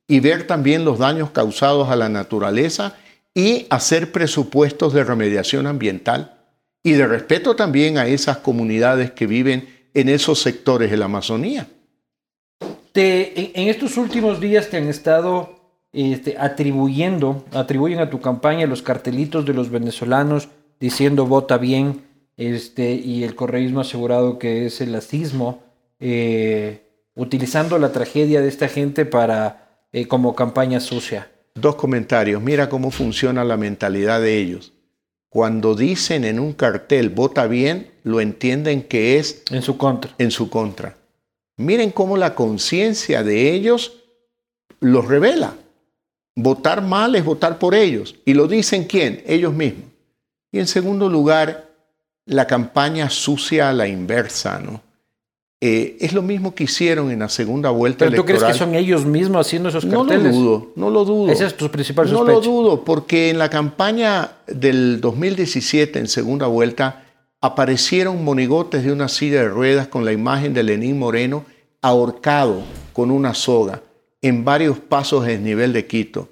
y ver también los daños causados a la naturaleza y hacer presupuestos de remediación ambiental y de respeto también a esas comunidades que viven en esos sectores de la Amazonía en, estos últimos días te han estado este, atribuyendo, atribuyen a tu campaña los cartelitos de los venezolanos diciendo vota bien, este, y el correísmo asegurado que es el nazismo, eh, utilizando la tragedia de esta gente para eh, como campaña sucia. Dos comentarios. Mira cómo funciona la mentalidad de ellos. Cuando dicen en un cartel vota bien, lo entienden que es en su contra. En su contra. Miren cómo la conciencia de ellos los revela. Votar mal es votar por ellos. ¿Y lo dicen quién? Ellos mismos. Y en segundo lugar, la campaña sucia a la inversa, ¿no? Eh, es lo mismo que hicieron en la segunda vuelta ¿Pero tú crees que son ellos mismos haciendo esos carteles? No lo dudo, no lo dudo. Ese es tu principal sospecha. No lo dudo, porque en la campaña del 2017, en segunda vuelta, aparecieron monigotes de una silla de ruedas con la imagen de Lenín Moreno ahorcado con una soga en varios pasos del nivel de Quito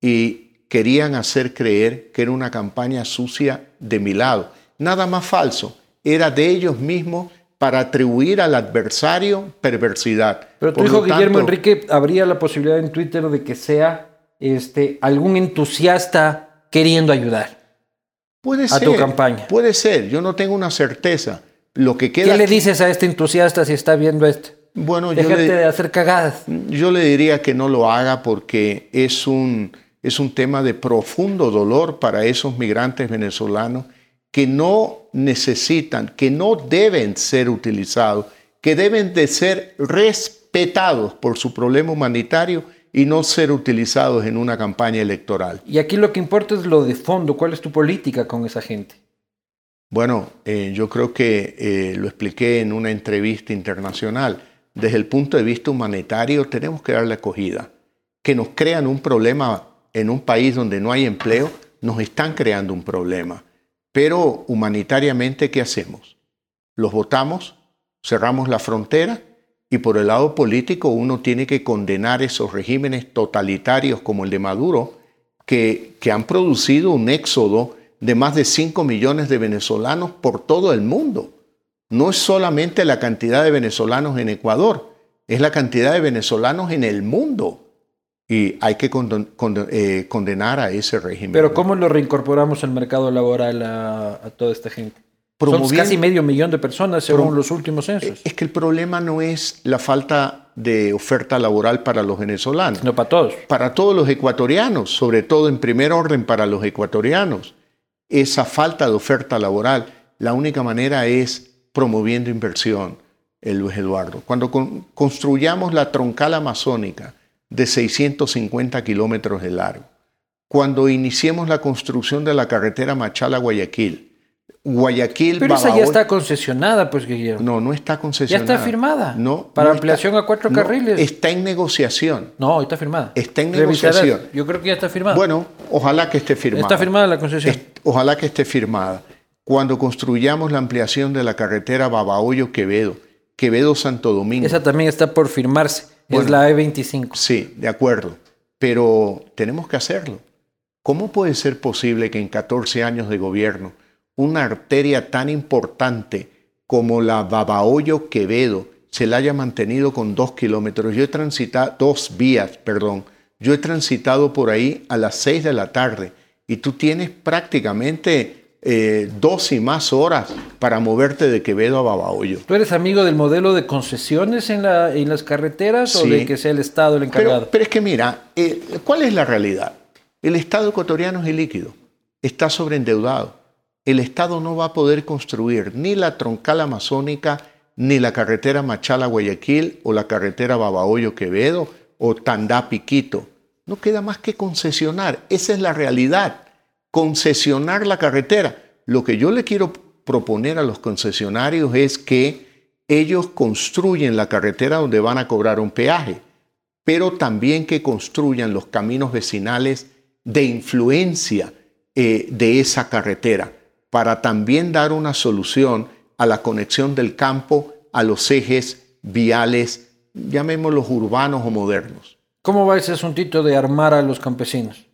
y querían hacer creer que era una campaña sucia de mi lado. Nada más falso, era de ellos mismos para atribuir al adversario perversidad. Pero tu hijo Guillermo Enrique habría la posibilidad en Twitter de que sea este, algún entusiasta queriendo ayudar. Puede a tu campaña. Puede ser, yo no tengo una certeza. Lo que queda ¿Qué le dices a este entusiasta si está viendo esto? Bueno, yo le, de hacer cagadas. Yo le diría que no lo haga porque es un, es un tema de profundo dolor para esos migrantes venezolanos que no necesitan, que no deben ser utilizados, que deben de ser respetados por su problema humanitario y no ser utilizados en una campaña electoral. Y aquí lo que importa es lo de fondo, ¿cuál es tu política con esa gente? Bueno, eh, yo creo que eh, lo expliqué en una entrevista internacional. Desde el punto de vista humanitario tenemos que darle acogida. Que nos crean un problema en un país donde no hay empleo, nos están creando un problema. Pero humanitariamente, ¿qué hacemos? Los votamos, cerramos la frontera y por el lado político uno tiene que condenar esos regímenes totalitarios como el de Maduro, que, que han producido un éxodo de más de 5 millones de venezolanos por todo el mundo. No es solamente la cantidad de venezolanos en Ecuador, es la cantidad de venezolanos en el mundo. Y hay que eh, condenar a ese régimen. Pero ¿cómo lo reincorporamos al mercado laboral a toda esta gente? Son casi medio millón de personas según los últimos censos. Es que el problema no es la falta de oferta laboral para los venezolanos. No, para todos. Para todos los ecuatorianos, sobre todo en primer orden para los ecuatorianos. Esa falta de oferta laboral, la única manera es promoviendo inversión, Luis Eduardo. Cuando construyamos la troncal amazónica de 650 kilómetros de largo, cuando iniciemos la construcción de la carretera Machala-Guayaquil. Guayaquil, Pero esa ya está concesionada, pues, Guillermo. No, no está ya concesionada. está firmada. No. Para no ampliación está- a cuatro no, carriles. está en negociación. No, está firmada. Está en negociación. Yo creo que ya está firmada. Bueno, ojalá que esté firmada. está firmada la concesión. Est- Ojalá que esté firmada. Cuando construyamos la ampliación de la carretera Babahoyo-Quevedo, Quevedo-Santo Domingo. Esa también está por firmarse. Es la E25. Sí, de acuerdo. Pero tenemos que hacerlo. ¿Cómo puede ser posible que en 14 años de gobierno una arteria tan importante como la Babahoyo-Quevedo se la haya mantenido con dos kilómetros? Yo he transitado, dos vías, perdón. Yo he transitado por ahí a las 6 de la tarde y tú tienes prácticamente eh, dos y más horas para moverte de Quevedo a Babahoyo. ¿Tú eres amigo del modelo de concesiones en, la, en las carreteras o de que sea el Estado el encargado? Pero, pero es que mira, eh, ¿cuál es la realidad? El Estado ecuatoriano es ilíquido, está sobreendeudado. El Estado no va a poder construir ni la troncal amazónica, ni la carretera Machala-Guayaquil, o la carretera Babahoyo-Quevedo, o Tandá-Piquito. No queda más que concesionar. Esa es la realidad. Concesionar la carretera. Lo que yo le quiero proponer a los concesionarios es que ellos construyen la carretera donde van a cobrar un peaje pero también que construyan los caminos vecinales de influencia eh, de esa carretera, para también dar una solución a la conexión del campo a los ejes viales, llamémoslos urbanos o modernos. ¿Cómo va ese asuntito de armar a los campesinos?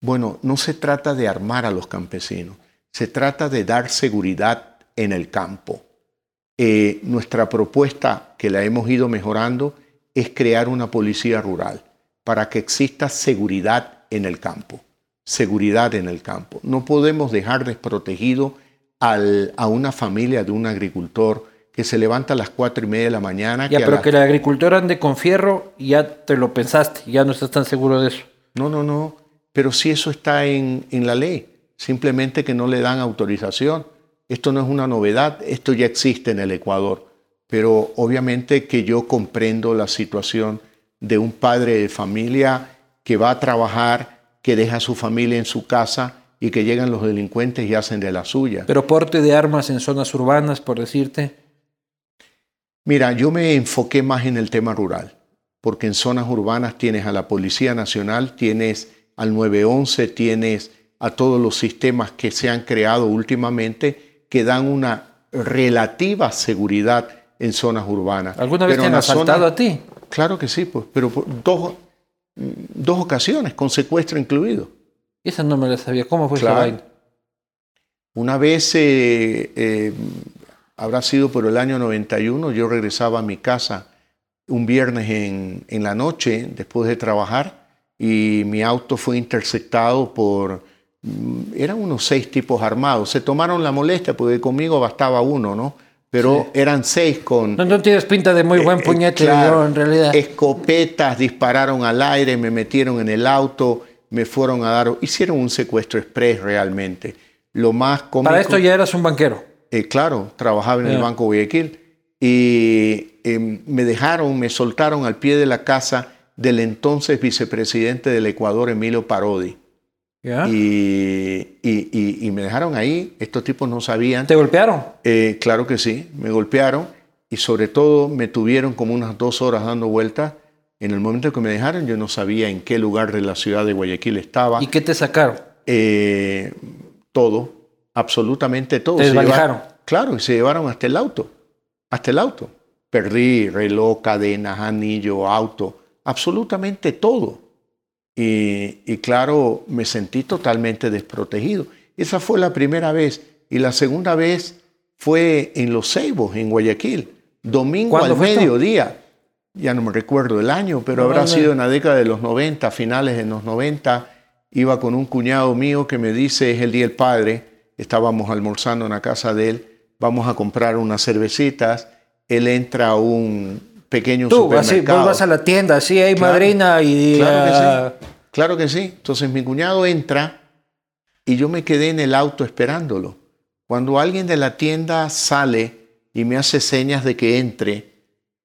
Bueno, no se trata de armar a los campesinos, se trata de dar seguridad en el campo. Eh, nuestra propuesta, que la hemos ido mejorando, es crear una policía rural para que exista seguridad en el campo. Seguridad en el campo. No podemos dejar desprotegido al- a una familia de un agricultor que se levanta a las cuatro y media de la mañana. Ya, que pero las- que el agricultor ande con fierro, ya te lo pensaste, ya no estás tan seguro de eso. No, no, no. Pero si eso está en, en la ley, simplemente que no le dan autorización. Esto no es una novedad, esto ya existe en el Ecuador. Pero obviamente que yo comprendo la situación de un padre de familia que va a trabajar, que deja a su familia en su casa y que llegan los delincuentes y hacen de la suya. Pero porte de armas en zonas urbanas, por decirte. Mira, yo me enfoqué más en el tema rural, porque en zonas urbanas tienes a la Policía Nacional, tienes al 911, tienes a todos los sistemas que se han creado últimamente que dan una relativa seguridad en zonas urbanas. ¿Alguna vez Pero te han zona- asaltado a ti? Claro que sí, pues, pero por dos, dos ocasiones, con secuestro incluido. Esa no me la sabía. ¿Cómo fue Claro. esa vaina? Una vez, eh, eh, habrá sido por el año 91, yo regresaba a mi casa un viernes en, en la noche, después de trabajar, y mi auto fue interceptado por, mm, eran unos seis tipos armados. Se tomaron la molestia, porque conmigo bastaba uno, ¿no? Pero eran seis con... No, no tienes pinta de muy buen Eh, eh, puñete, claro. yo, en realidad. Escopetas dispararon al aire, me metieron en el auto, me fueron a dar, hicieron un secuestro express realmente. Lo más cómico, Para esto ya eras un banquero. eh, claro, trabajaba en el. Banco Guayaquil y eh, me dejaron, me soltaron al pie de la casa del entonces vicepresidente del Ecuador, Emilio Parodi. Y, y- y- y me dejaron ahí, estos tipos no sabían. ¿Te golpearon? Eh, claro que sí, me golpearon y sobre todo me tuvieron como unas dos horas dando vueltas. En el momento que me dejaron yo no sabía en qué lugar de la ciudad de Guayaquil estaba. ¿Y qué te sacaron? Eh, todo, absolutamente todo. Te desvalijaron. claro, y se llevaron hasta el auto, hasta el auto. Perdí reloj, cadenas, anillo, auto, absolutamente todo. Y, y claro, me sentí totalmente desprotegido. Esa fue la primera vez. Y la segunda vez fue en Los Ceibos, en Guayaquil, domingo ¿Cuándo al esto? mediodía. Ya no me recuerdo el año, pero No, habrá no. sido en la década de los 90, finales de los 90. Iba con un cuñado mío que me dice, es el Día del Padre, estábamos almorzando en la casa de él, vamos a comprar unas cervecitas. Él entra a un pequeño Tú, así, supermercado. vos vas a la tienda, así hay Claro, madrina y... Claro que sí. Claro que sí. Entonces mi cuñado entra y yo me quedé en el auto esperándolo. Cuando alguien de la tienda sale y me hace señas de que entre,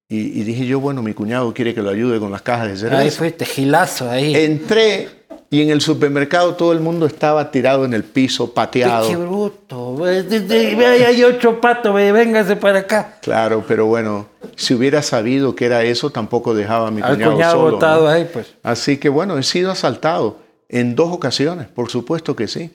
y, y dije yo, bueno, mi cuñado quiere que lo ayude con las cajas de cerveza. Ahí fue tejilazo, ahí. Entré Y en el supermercado todo el mundo estaba tirado en el piso, pateado. Qué bruto. Hay ocho patos, véngase para acá. Claro, pero bueno, si hubiera sabido que era eso, tampoco dejaba a mi Al cuñado, cuñado solo. botado ¿no? ahí, pues. Así que bueno, he sido asaltado en dos ocasiones, por supuesto que sí.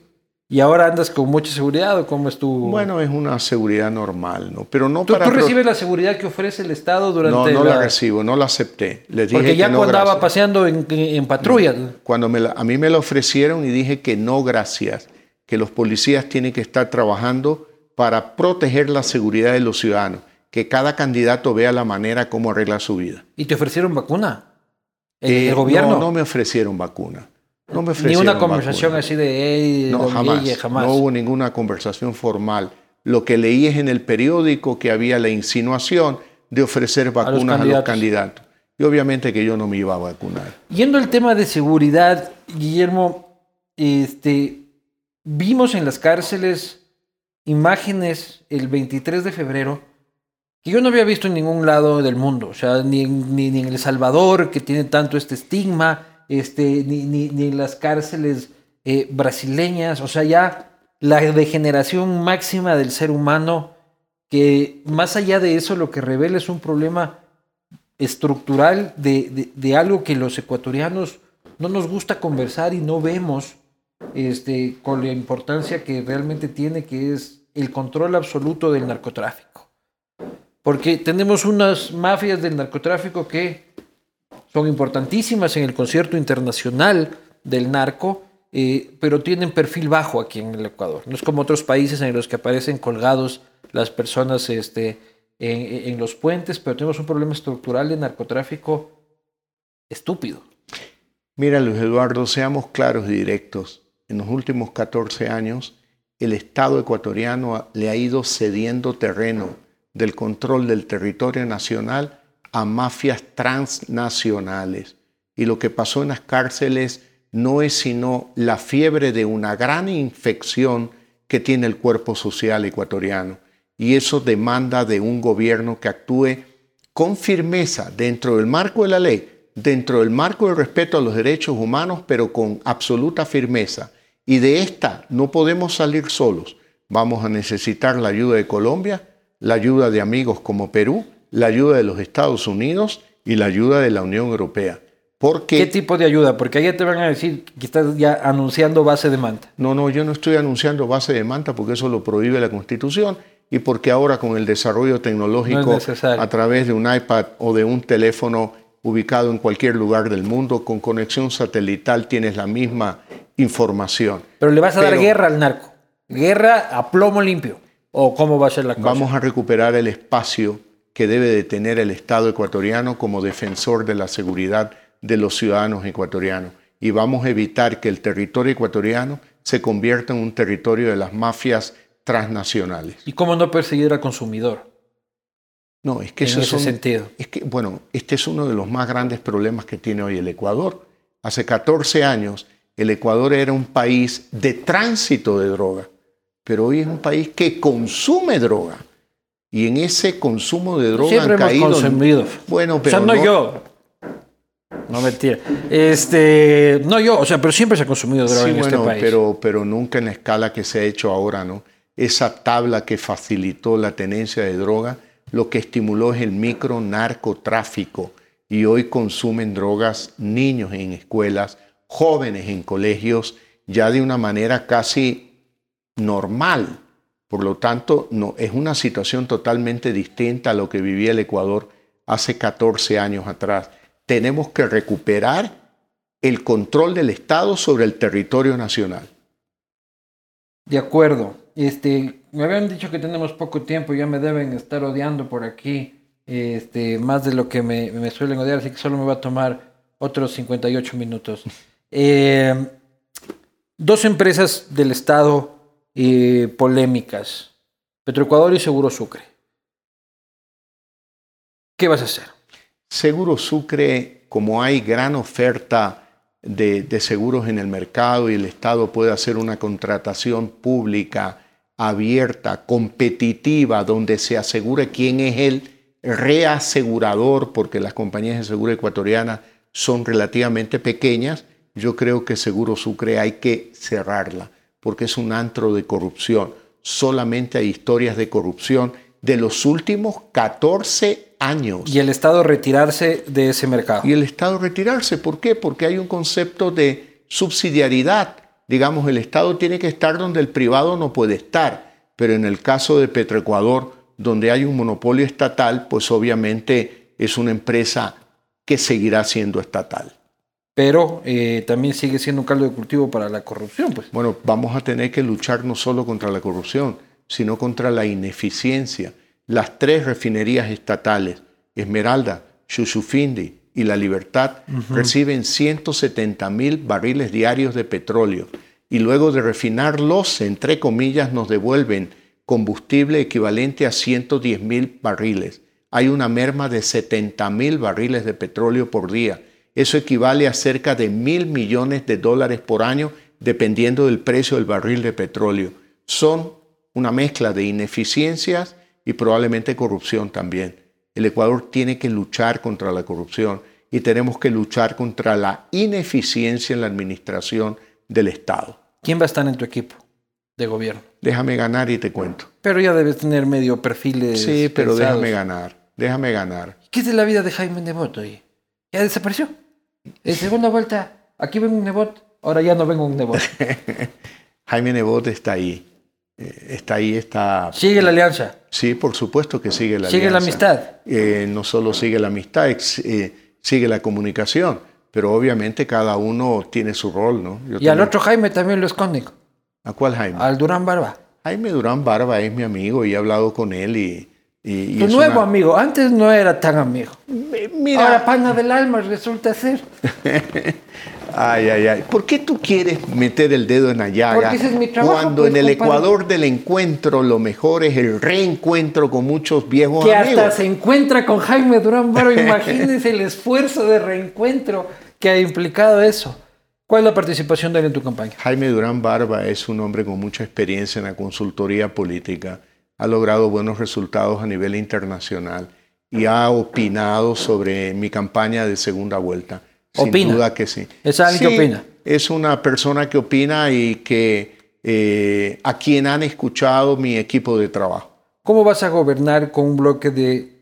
Y ahora andas con mucha seguridad o cómo es tu... Bueno, es una seguridad normal, ¿no? Pero no ¿Tú, para... tú recibes la seguridad que ofrece el Estado durante No, no la... la recibo, no la acepté. Les dije Porque ya que no, cuando andaba paseando en, en patrulla. Cuando me la- a mí me la ofrecieron y dije que no, gracias, que los policías tienen que estar trabajando para proteger la seguridad de los ciudadanos, que cada candidato vea la manera como arregla su vida. ¿Y te ofrecieron vacuna? ¿El, Eh, el gobierno? No, no me ofrecieron vacuna. No me Ni una conversación vacuna. así de, No, jamás. Guille", jamás. No hubo ninguna conversación formal. Lo que leí es en el periódico que había la insinuación de ofrecer vacunas a los candidatos. candidatos. Y obviamente que yo no me iba a vacunar. Yendo al tema de seguridad, Guillermo, este, vimos en las cárceles imágenes el 23 de febrero que yo no había visto en ningún lado del mundo, o sea, ni, ni en El Salvador, que tiene tanto este estigma, este, ni, ni, ni las cárceles eh, brasileñas, o sea, ya la degeneración máxima del ser humano, que más allá de eso lo que revela es un problema estructural de, de- de algo que los ecuatorianos no nos gusta conversar y no vemos este, con la importancia que realmente tiene, que es el control absoluto del narcotráfico. Porque tenemos unas mafias del narcotráfico que son importantísimas en el concierto internacional del narco, eh, pero tienen perfil bajo aquí en el Ecuador. No es como otros países en los que aparecen colgados las personas este, en, en los puentes, pero tenemos un problema estructural de narcotráfico estúpido. Mira, Luis Eduardo, seamos claros y directos. En los últimos 14 años, el Estado ecuatoriano le ha ido cediendo terreno del control del territorio nacional a mafias transnacionales. Y lo que pasó en las cárceles no es sino la fiebre de una gran infección que tiene el cuerpo social ecuatoriano. Y eso demanda de un gobierno que actúe con firmeza dentro del marco de la ley, dentro del marco del respeto a los derechos humanos, pero con absoluta firmeza. Y de esta no podemos salir solos. Vamos a necesitar la ayuda de Colombia, la ayuda de amigos como Perú, la ayuda de los Estados Unidos y la ayuda de la Unión Europea. Porque ¿Qué tipo de ayuda? Porque allá te van a decir que estás ya anunciando base de manta. No, no, yo no estoy anunciando base de manta porque eso lo prohíbe la Constitución y porque ahora con el desarrollo tecnológico No a través de un iPad o de un teléfono ubicado en cualquier lugar del mundo con conexión satelital tienes la misma información. Pero le vas a dar guerra al narco. Guerra a plomo limpio. ¿O cómo va a ser la cosa? Vamos a recuperar el espacio que debe de tener el Estado ecuatoriano como defensor de la seguridad de los ciudadanos ecuatorianos y vamos a evitar que el territorio ecuatoriano se convierta en un territorio de las mafias transnacionales. ¿Y cómo no perseguir al consumidor? No, es que En ese son- sentido. Es que, bueno, este es uno de los más grandes problemas que tiene hoy el Ecuador. Hace 14 años, el Ecuador era un país de tránsito de droga, pero hoy es un país que consume droga. Y en ese consumo de droga Siempre han hemos caído. consumido. Bueno, o pero sea, no, yo. No mentira. Este, no yo, o sea, pero siempre se ha consumido droga Sí, en bueno, este país. pero, pero nunca en la escala que se ha hecho ahora, ¿no? Esa tabla que facilitó la tenencia de droga, lo que estimuló es el micro narcotráfico. Y hoy consumen drogas niños en escuelas, jóvenes en colegios, ya de una manera casi normal. Por lo tanto, no, es una situación totalmente distinta a lo que vivía el Ecuador hace 14 años atrás. Tenemos que recuperar el control del Estado sobre el territorio nacional. De acuerdo. Este, me habían dicho que tenemos poco tiempo, ya me deben estar odiando por aquí, este, más de lo que me, suelen odiar, así que solo me va a tomar otros 58 minutos. Eh, dos empresas del Estado eh, polémicas, Petroecuador y Seguro Sucre. ¿Qué vas a hacer? Seguro Sucre, como hay gran oferta de, de seguros en el mercado y el Estado puede hacer una contratación pública, abierta, competitiva, donde se asegure quién es el reasegurador, porque las compañías de seguro ecuatorianas son relativamente pequeñas, yo creo que Seguro Sucre hay que cerrarla, porque es un antro de corrupción. Solamente hay historias de corrupción de los últimos 14 años. Y el Estado retirarse de ese mercado. Y el Estado retirarse, ¿por qué? Porque hay un concepto de subsidiariedad. Digamos, el Estado tiene que estar donde el privado no puede estar. Pero en el caso de Petroecuador, donde hay un monopolio estatal, pues obviamente es una empresa que seguirá siendo estatal. Pero eh, también sigue siendo un caldo de cultivo para la corrupción. Pues. Bueno, vamos a tener que luchar no solo contra la corrupción, sino contra la ineficiencia. Las tres refinerías estatales, Esmeralda, Chuchufindi y La Libertad, reciben 170 mil barriles diarios de petróleo y luego de refinarlos, entre comillas, nos devuelven combustible equivalente a 110 mil barriles. Hay una merma de 70 mil barriles de petróleo por día. Eso equivale a cerca de mil millones de dólares por año, dependiendo del precio del barril de petróleo. Son una mezcla de ineficiencias y probablemente corrupción también. El Ecuador tiene que luchar contra la corrupción y tenemos que luchar contra la ineficiencia en la administración del Estado. ¿Quién va a estar en tu equipo de gobierno? Déjame ganar y te cuento. Pero ya debes tener medio perfiles. Sí, pero déjame ganar. Déjame ganar. ¿Qué es de la vida de Jaime Nebot hoy? Ya desapareció. En segunda vuelta, aquí vengo un Nebot, ahora ya no vengo un Nebot. Jaime Nebot está ahí. Eh, está ahí, está... ¿Sigue la alianza? Sí, por supuesto que sigue la ¿Sigue alianza. la amistad? Eh, no solo sigue la amistad, eh, sigue la comunicación, pero obviamente cada uno tiene su rol, ¿no? Yo y al otro Jaime también lo esconde. ¿A cuál Jaime? Al Durán Barba. Jaime Durán Barba es mi amigo y he hablado con él y... y, tu nuevo amigo, antes no era tan amigo. Mira... Ahora pana del alma resulta ser. Ay, ay, ay. ¿Por qué tú quieres meter el dedo en la llaga Porque ese es mi trabajo, cuando pues, en el compadre. Ecuador del encuentro lo mejor es el reencuentro con muchos viejos Que amigos? hasta se encuentra con Jaime Durán Barba. Imagínense el esfuerzo de reencuentro que ha implicado eso. ¿Cuál es la participación de él en tu campaña? Jaime Durán Barba es un hombre con mucha experiencia en la consultoría política. Ha logrado buenos resultados a nivel internacional y ha opinado sobre mi campaña de segunda vuelta. Sin ¿Opina? duda que sí. ¿Es alguien Sí, que opina? Es una persona que opina y que eh, a quien han escuchado mi equipo de trabajo. ¿Cómo vas a gobernar con un bloque de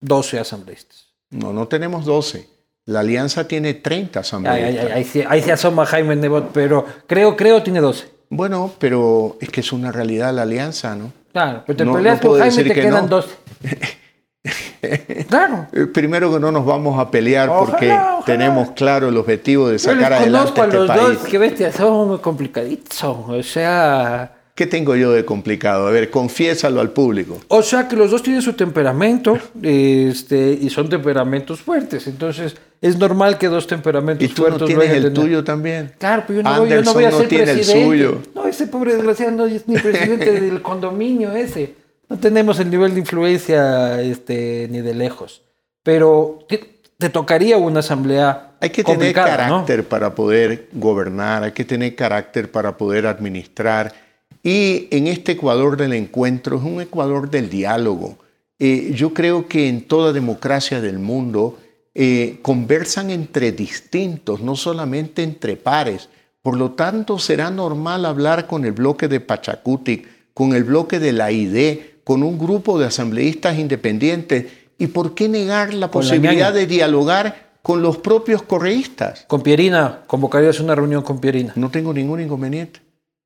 12 asambleístas? No, no tenemos 12. La alianza tiene 30 Ay, asambleístas. ahí, sí- ahí se asoma Jaime Nebot, pero creo, creo tiene 12. Bueno, pero es que es una realidad la alianza, ¿no? Claro, pero te No- peleas no con Jaime y te que quedan no. 12. claro. Eh, Primero que no nos vamos a pelear Ojalá, porque ojalá. tenemos claro el objetivo de Yo les sacar adelante conozco a este los país. dos, que bestia, son muy complicaditos. O sea, ¿Qué tengo yo de complicado? A ver, confiésalo al público. o sea que los dos tienen su temperamento este, y son temperamentos fuertes. Entonces, es normal que dos temperamentos ¿Y tú no fuertes tienes vayan a el tener- tuyo también? Claro, pero yo no, voy, yo no voy a no ser tiene el presidente. suyo. No, ese pobre desgraciado no es ni presidente del condominio ese. No tenemos el nivel de influencia este, ni de lejos. Pero te, te tocaría una asamblea Hay que tener complicada, ¿no? carácter para poder gobernar, hay que tener carácter para poder administrar. Y en este Ecuador del encuentro es un Ecuador del diálogo. Eh, yo creo que en toda democracia del mundo eh, conversan entre distintos, no solamente entre pares. Por lo tanto, será normal hablar con el bloque de Pachacutic, con el bloque de la ID, con un grupo de asambleístas independientes. ¿Y por qué negar la Con posibilidad de dialogar con los propios correístas? Con Pierina, convocarías una reunión con Pierina. No tengo ningún inconveniente.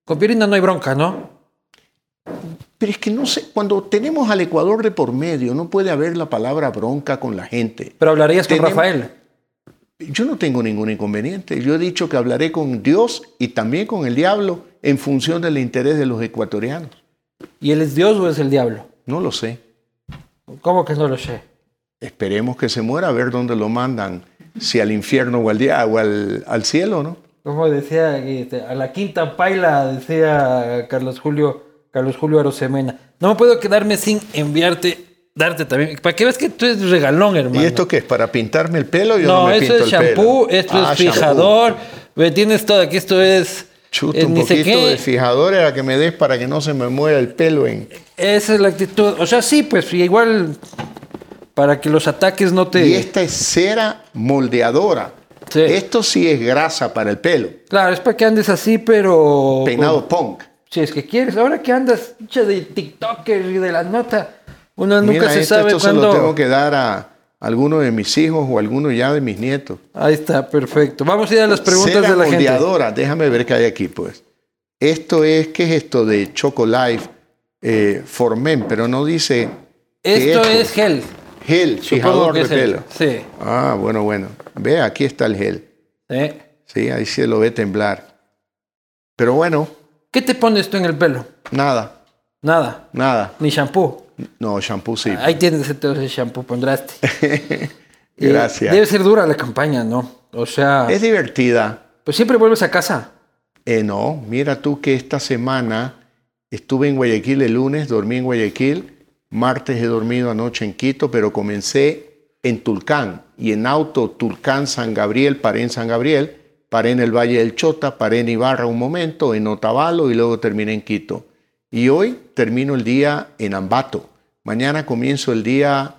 Con Pierina no hay bronca, ¿no? Pero es que no sé, cuando tenemos al Ecuador de por medio, no puede haber la palabra bronca con la gente. Pero hablarías con Tenemos- Rafael. Yo no tengo ningún inconveniente. Yo he dicho que hablaré con Dios y también con el diablo en función del interés de los ecuatorianos. ¿Y él es Dios o es el diablo? No lo sé. ¿Cómo que no lo sé? Esperemos que se muera a ver dónde lo mandan, si al infierno o al, o al, al cielo, ¿no? Como decía, este, a la quinta paila, decía Carlos Julio, Carlos Julio Arosemena. No me puedo quedarme sin enviarte, darte también. Para que veas que tú eres regalón, hermano. ¿Y esto qué es? ¿Para pintarme el pelo? Yo no, No, me eso pinto es el shampoo, esto Ah, es shampoo. fijador. Ve, Tienes todo, aquí esto es. Chuta, es un poquito de fijador era que me des para que no se me mueva el pelo en... Esa es la actitud. O sea, sí, pues igual para que los ataques no te. Y esta es cera moldeadora. Sí. Esto sí es grasa para el pelo. Claro, es para que andes así, pero... Peinado punk. Si es que quieres, ahora que andas de TikToker y de la nota, uno nunca Mira, se esto, sabe esto se lo tengo que dar a alguno de mis hijos o alguno ya de mis nietos. Ahí está, perfecto. Vamos a ir a las preguntas Cera de la gente. moldeadora, déjame ver qué hay aquí, pues. Esto es, ¿qué es esto de Chocolife eh, Formen? Pero no dice. Esto es gel. Gel, fijador de es el- pelo. Sí. Ah, bueno, bueno. Ve, aquí está el gel. sí. Sí, ahí se lo ve temblar. Pero bueno, ¿Qué te pones tú en el pelo? nada, Nada. nada. Ni shampoo. No, shampoo sí. Ahí tienes ese shampoo, pondrás. Gracias. debe ser dura la campaña, ¿no? O sea, Es divertida. pues siempre vuelves a casa. Eh, no, mira tú que esta semana estuve en Guayaquil el lunes, dormí en Guayaquil, martes he dormido anoche en Quito, pero comencé en Tulcán y en auto Tulcán San Gabriel, paré en San Gabriel, paré en el Valle del Chota, paré en Ibarra un momento, en Otavalo y luego terminé en Quito. Y hoy termino el día en Ambato. Mañana comienzo el día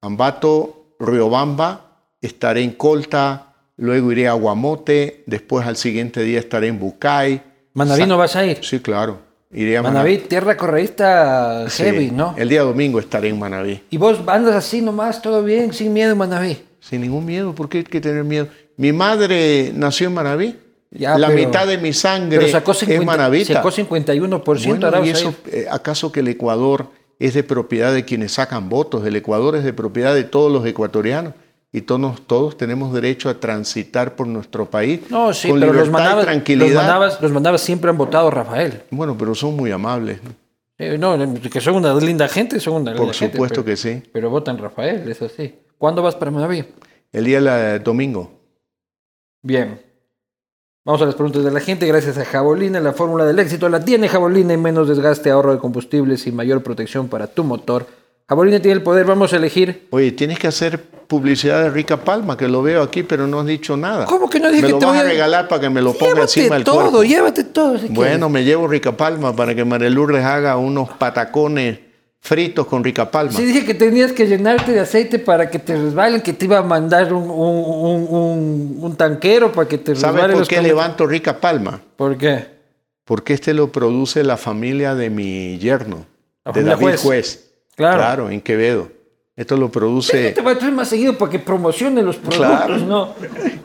Ambato, Riobamba, estaré en Colta, luego iré a Guamote, después al siguiente día estaré en Bucay. Manaví Sa- no vas a ir. Sí, claro. Iré a Manaví, tierra correísta Sí, heavy, ¿no? El día domingo estaré en Manaví. Y vos andas así nomás, todo bien, sin miedo, Manaví. Sin ningún miedo, ¿por qué hay que tener miedo? Mi madre nació en Manaví. Ya, la pero- mitad de mi sangre sacó, es 50, manavita. sacó 51% Bueno, ¿y eso, eh, acaso que el Ecuador es de propiedad de quienes sacan votos? El Ecuador es de propiedad de todos los ecuatorianos y todos, todos tenemos derecho a transitar por nuestro país No, sí, con pero los libertad y los, manabas, los manabas siempre han votado Rafael. Bueno, pero son muy amables. ¿no? Eh, no, que son una linda gente, son una Por linda gente, supuesto pero- que sí. Pero votan Rafael, eso sí. ¿Cuándo vas para Manaví? El día la- domingo. Bien. Vamos a las preguntas de la gente. Gracias a Jabolina, la fórmula del éxito la tiene Jabolina y menos desgaste, ahorro de combustibles y mayor protección para tu motor. Jabolina tiene el poder, vamos a elegir. Oye, tienes que hacer publicidad de Rica Palma, que lo veo aquí, pero no has dicho nada. ¿Cómo que no dije me que lo te vas voy a a- regalar para que me lo ponga llévate encima del todo, cuerpo. llévate todo. si Bueno, me llevo Rica Palma para que María Lourdes haga unos patacones fritos con Rica Palma. Sí, dije que tenías que llenarte de aceite para que te resbalen, que te iba a mandar un, un- un- tanquero para que te ¿Sabes resbalen por los qué levanto Rica Palma? ¿Por qué? Porque este lo produce la familia de mi yerno, de David Juez. Juez. Claro. en Quevedo. Esto lo produce. Te voy a traer más seguido para que promocione los productos, Claro. ¿no?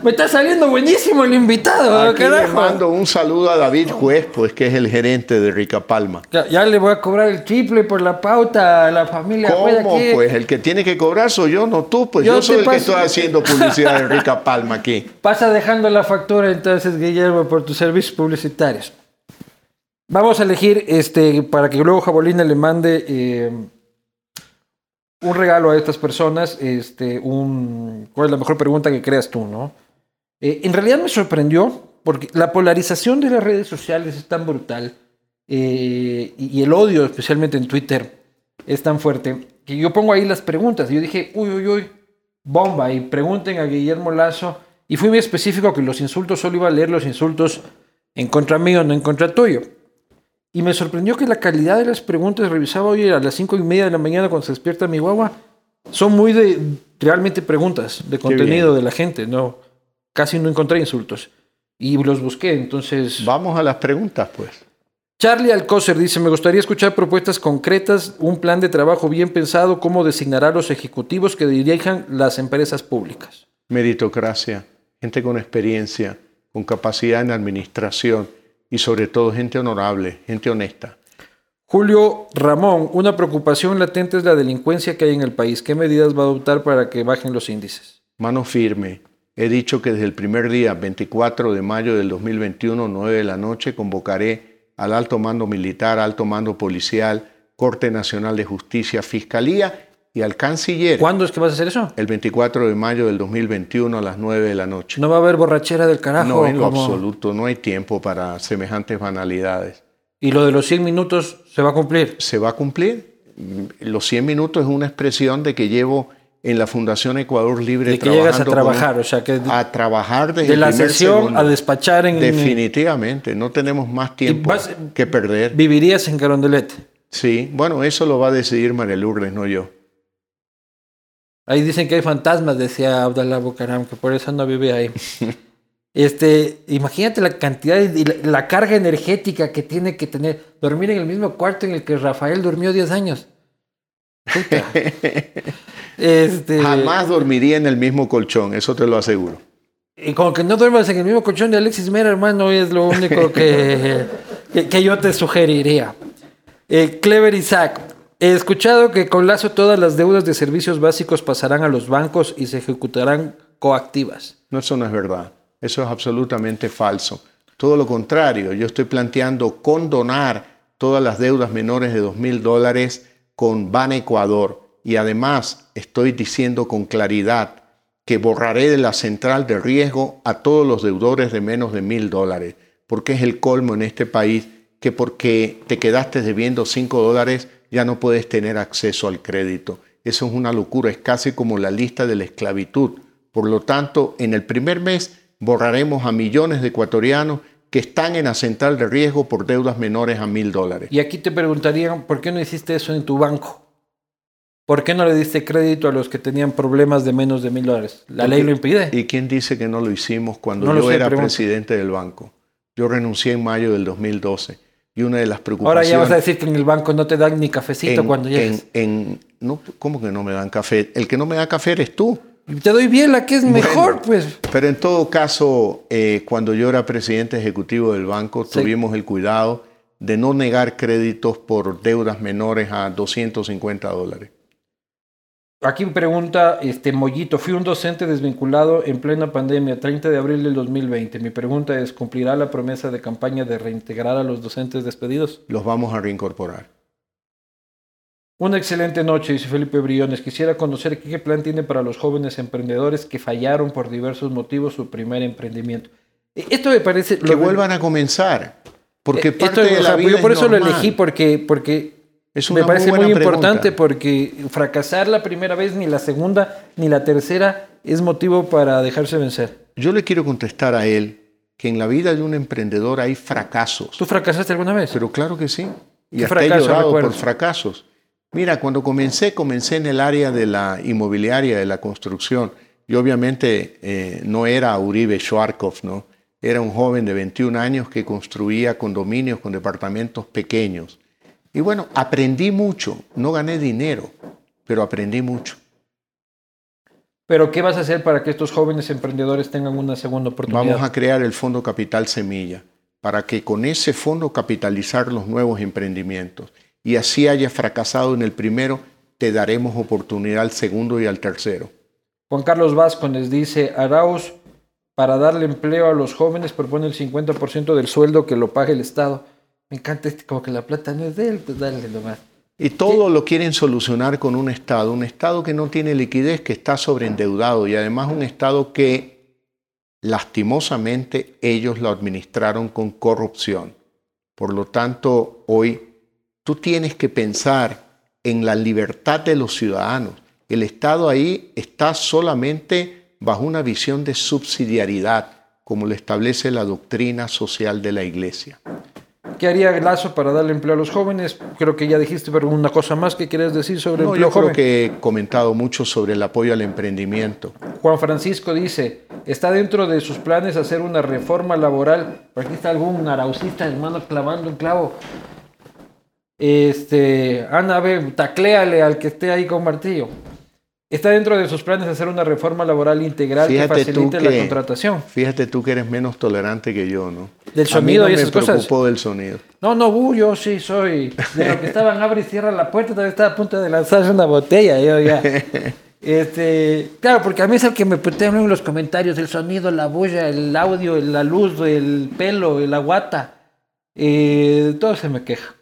Me está saliendo buenísimo el invitado, Aquí le mando un saludo a David Juez, pues que es el gerente de Rica Palma. Ya, ya le voy a cobrar el triple por la pauta a la familia Juez ¿Cómo? aquí. Pues el que tiene que cobrar soy yo, no tú. Pues Yo yo, soy el que estoy haciendo publicidad de Rica Palma aquí. Pasa dejando la factura entonces, Guillermo, por tus servicios publicitarios. Vamos a elegir este para que luego Jabolina le mande eh, un regalo a estas personas. Este, un, ¿Cuál es la mejor pregunta que creas tú, no? Eh, en realidad me sorprendió porque la polarización de las redes sociales es tan brutal eh, y, y el odio, especialmente en Twitter, es tan fuerte que yo pongo ahí las preguntas. Y yo dije, uy, uy, uy, bomba. Y pregunten a Guillermo Lazo. Y fui muy específico que los insultos solo iba a leer los insultos en contra mío, no en contra tuyo. Y me sorprendió que la calidad de las preguntas, revisaba hoy a las cinco y media de la mañana cuando se despierta mi guagua, son muy de realmente preguntas de contenido de la gente. No, casi no encontré insultos. Y los busqué, entonces... Vamos a las preguntas, pues. Charlie Alcocer dice, me gustaría escuchar propuestas concretas, un plan de trabajo bien pensado, cómo designará a los ejecutivos que dirijan las empresas públicas. Meritocracia, gente con experiencia, con capacidad en administración y sobre todo gente honorable, gente honesta. Julio Ramón, una preocupación latente es la delincuencia que hay en el país. ¿Qué medidas va a adoptar para que bajen los índices? Mano firme. He dicho que desde el primer día, 24 de mayo del 2021, 9 de la noche, convocaré al alto mando militar, alto mando policial, Corte Nacional de Justicia, Fiscalía y al canciller ¿Cuándo es que vas a hacer eso? el 24 de mayo del 2021 a las 9 de la noche. No va a haber borrachera del carajo. No, en lo como- absoluto, no hay tiempo para semejantes banalidades. Y lo de los 100 minutos se va a cumplir. ¿Se va a cumplir? Los 100 minutos es una expresión de que llevo en la Fundación Ecuador Libre De que llegas a trabajando con- trabajar, o sea que de, a trabajar desde de la sesión segundo. a despachar en... Definitivamente, no tenemos más tiempo vas- que perder. Vivirías en Carondelet. Sí, bueno, eso lo va a decidir María Lourdes, no yo. Ahí dicen que hay fantasmas, decía Abdallah Bucaram, que por eso no vive ahí. Este, imagínate la cantidad y la, la, carga energética que tiene que tener dormir en el mismo cuarto en el que Rafael durmió 10 años. este, Jamás dormiría en el mismo colchón, eso te lo aseguro. Y como que no duermas en el mismo colchón de Alexis Mera, hermano, es lo único que, que, que yo te sugeriría. Eh, Clever Isaac, he escuchado que con Lazo todas las deudas de servicios básicos pasarán a los bancos y se ejecutarán coactivas. No, eso no es verdad. Eso es absolutamente falso. Todo lo contrario, yo estoy planteando condonar todas las deudas menores de dos mil dólares con Ban Ecuador y además estoy diciendo con claridad que borraré de la central de riesgo a todos los deudores de menos de mil dólares, porque es el colmo en este país que porque te quedaste debiendo cinco dólares ya no puedes tener acceso al crédito. Eso es una locura, es casi como la lista de la esclavitud. Por lo tanto, en el primer mes borraremos a millones de ecuatorianos que están en la central de riesgo por deudas menores a mil dólares. Y aquí te preguntarían, ¿por qué no hiciste eso en tu banco? ¿Por qué no le diste crédito a los que tenían problemas de menos de mil dólares? ¿La ley lo impide? ¿Y quién dice que no lo hicimos cuando yo era presidente del banco? Yo renuncié en mayo del 2012 y una de las preocupaciones... Ahora ya vas a decir que en el banco no te dan ni cafecito cuando. En, no, ¿Cómo que no me dan café? El que no me da café eres tú. Te doy bien la que es mejor, pues. Pero en todo caso, eh, cuando yo era presidente ejecutivo del banco, tuvimos el cuidado de no negar créditos por deudas menores a 250 dólares. Aquí pregunta este Mollito, fui un docente desvinculado en plena pandemia, 30 de abril del 2020. Mi pregunta es, ¿cumplirá la promesa de campaña de reintegrar a los docentes despedidos? Los vamos a reincorporar. Una excelente noche, dice Felipe Briones. Quisiera conocer qué plan tiene para los jóvenes emprendedores que fallaron por diversos motivos su primer emprendimiento. E, esto me parece... Que vuelvan a comenzar. Porque e, parte de la vida Yo por eso lo elegí, porque, porque me parece muy, importante, porque fracasar la primera vez, ni la segunda, ni la tercera, es motivo para dejarse vencer. Yo le quiero contestar a él que en la vida de un emprendedor hay fracasos. ¿Tú fracasaste alguna vez? Pero claro que sí. Y hasta he llorado por fracasos. Mira, cuando comencé, comencé en el área de la inmobiliaria, de la construcción. Y obviamente eh, no era Uribe Schwarkov, ¿no? Era un joven de 21 años que construía condominios con departamentos pequeños. Y bueno, aprendí mucho. No gané dinero, pero aprendí mucho. Pero ¿qué vas a hacer para que estos jóvenes emprendedores tengan una segunda oportunidad? Vamos a crear el Fondo Capital Semilla para que con ese fondo capitalizar los nuevos emprendimientos y así haya fracasado en el primero, te daremos oportunidad al segundo y al tercero. Juan Carlos Vázquez dice, Arauz, para darle empleo a los jóvenes propone el 50% del sueldo que lo pague el Estado. Me encanta este, como que la plata no es de él, pues dale nomás. Y todo lo quieren solucionar con un Estado, un Estado que no tiene liquidez, que está sobreendeudado y además un Estado que lastimosamente ellos lo administraron con corrupción. Por lo tanto, hoy Tú tienes que pensar en la libertad de los ciudadanos. El Estado ahí está solamente bajo una visión de subsidiariedad, como lo establece la doctrina social de la Iglesia. ¿Qué haría Lazo para darle empleo a los jóvenes? Creo que ya dijiste, pero una cosa más que quieres decir sobre el empleo yo creo que he comentado mucho sobre el apoyo al emprendimiento. Juan Francisco dice, está dentro de sus planes hacer una reforma laboral. Aquí está algún araucista, hermano, clavando un clavo. Este, Ana, ve, tacléale al que esté ahí con martillo. Está dentro de sus planes hacer una reforma laboral integral que facilite la contratación. Fíjate tú que eres menos tolerante que yo, ¿no? Del sonido y esas cosas. Me del sonido. No, no, yo sí soy. De lo que estaban abre y cierra la puerta, todavía estaba a punto de lanzarse una botella. Yo ya. Este, claro, porque a mí es el que me putean en los comentarios: el sonido, la bulla, el audio, la luz, el pelo, la guata. Eh, todo se me queja.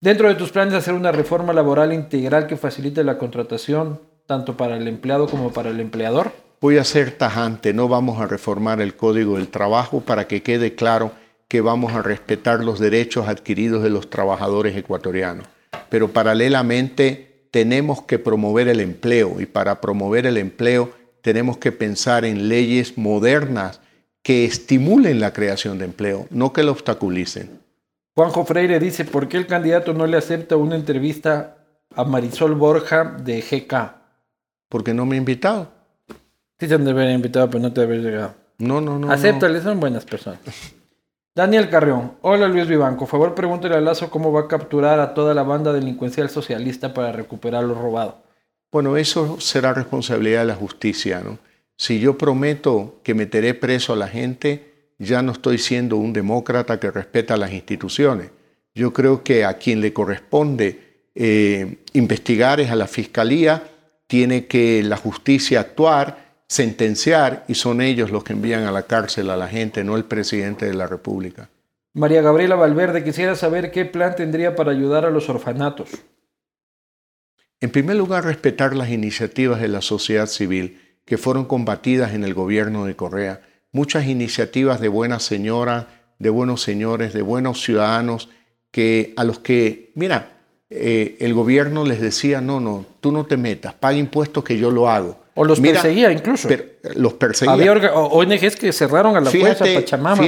Dentro de tus planes hacer una reforma laboral integral que facilite la contratación tanto para el empleado como para el empleador? Voy a ser tajante, no vamos a reformar el Código del Trabajo para que quede claro que vamos a respetar los derechos adquiridos de los trabajadores ecuatorianos. Pero paralelamente tenemos que promover el empleo y para promover el empleo tenemos que pensar en leyes modernas que estimulen la creación de empleo, no que lo obstaculicen. Juanjo Freire dice, ¿por qué el candidato no le acepta una entrevista a Marisol Borja de GK? Porque no me ha invitado. Sí te invitado, pero no te llegado. No, no, no. no. Acéptale, son buenas personas. Daniel Carrión. Hola Luis Vivanco. Por favor, pregúntale a Lazo cómo va a capturar a toda la banda delincuencial socialista para recuperar lo robado. Bueno, eso será responsabilidad de la justicia, ¿no? Si yo prometo que meteré preso a la gente, ya no estoy siendo un demócrata que respeta las instituciones. Yo creo que a quien le corresponde eh, investigar es a la fiscalía, tiene que la justicia actuar, sentenciar y son ellos los que envían a la cárcel a la gente, no el presidente de la República. María Gabriela Valverde, quisiera saber qué plan tendría para ayudar a los orfanatos. En primer lugar, respetar las iniciativas de la sociedad civil que fueron combatidas en el gobierno de Correa. Muchas iniciativas de buenas señoras, de buenos señores, de buenos ciudadanos, que a los que, mira, eh, el gobierno les decía, no, no, tú no te metas, paga impuestos que yo lo hago. O los Mira, perseguía incluso. per- los perseguía. Había ONGs que cerraron a la fuerza Fíjate, Pachamama.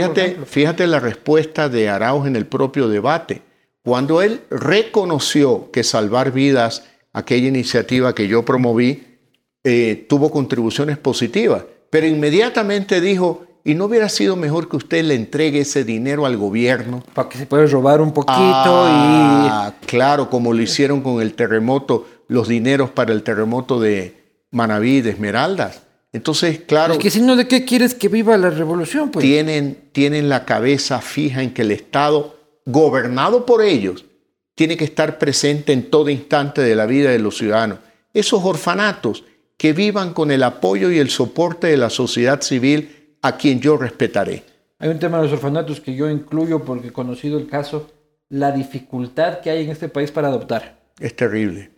fíjate la respuesta de Arauz en el propio debate. Cuando él reconoció que salvar vidas, aquella iniciativa que yo promoví, eh, tuvo contribuciones positivas, pero inmediatamente dijo, ¿y no hubiera sido mejor que usted le entregue ese dinero al gobierno? Para que se pueda robar un poquito Ah, claro, como lo hicieron con el terremoto, los dineros para el terremoto de Manabí, de Esmeraldas. Entonces, y... claro, Es que si no, ¿de qué quieres que viva la revolución? Pues? tienen, tienen la cabeza fija en que el Estado, gobernado por ellos, tiene que estar presente en todo instante de la vida de los ciudadanos. Esos orfanatos que vivan con el apoyo y el soporte de la sociedad civil a quien yo respetaré. Hay un tema de los orfanatos que yo incluyo porque he conocido el caso, la dificultad que hay en este país para adoptar. Es terrible.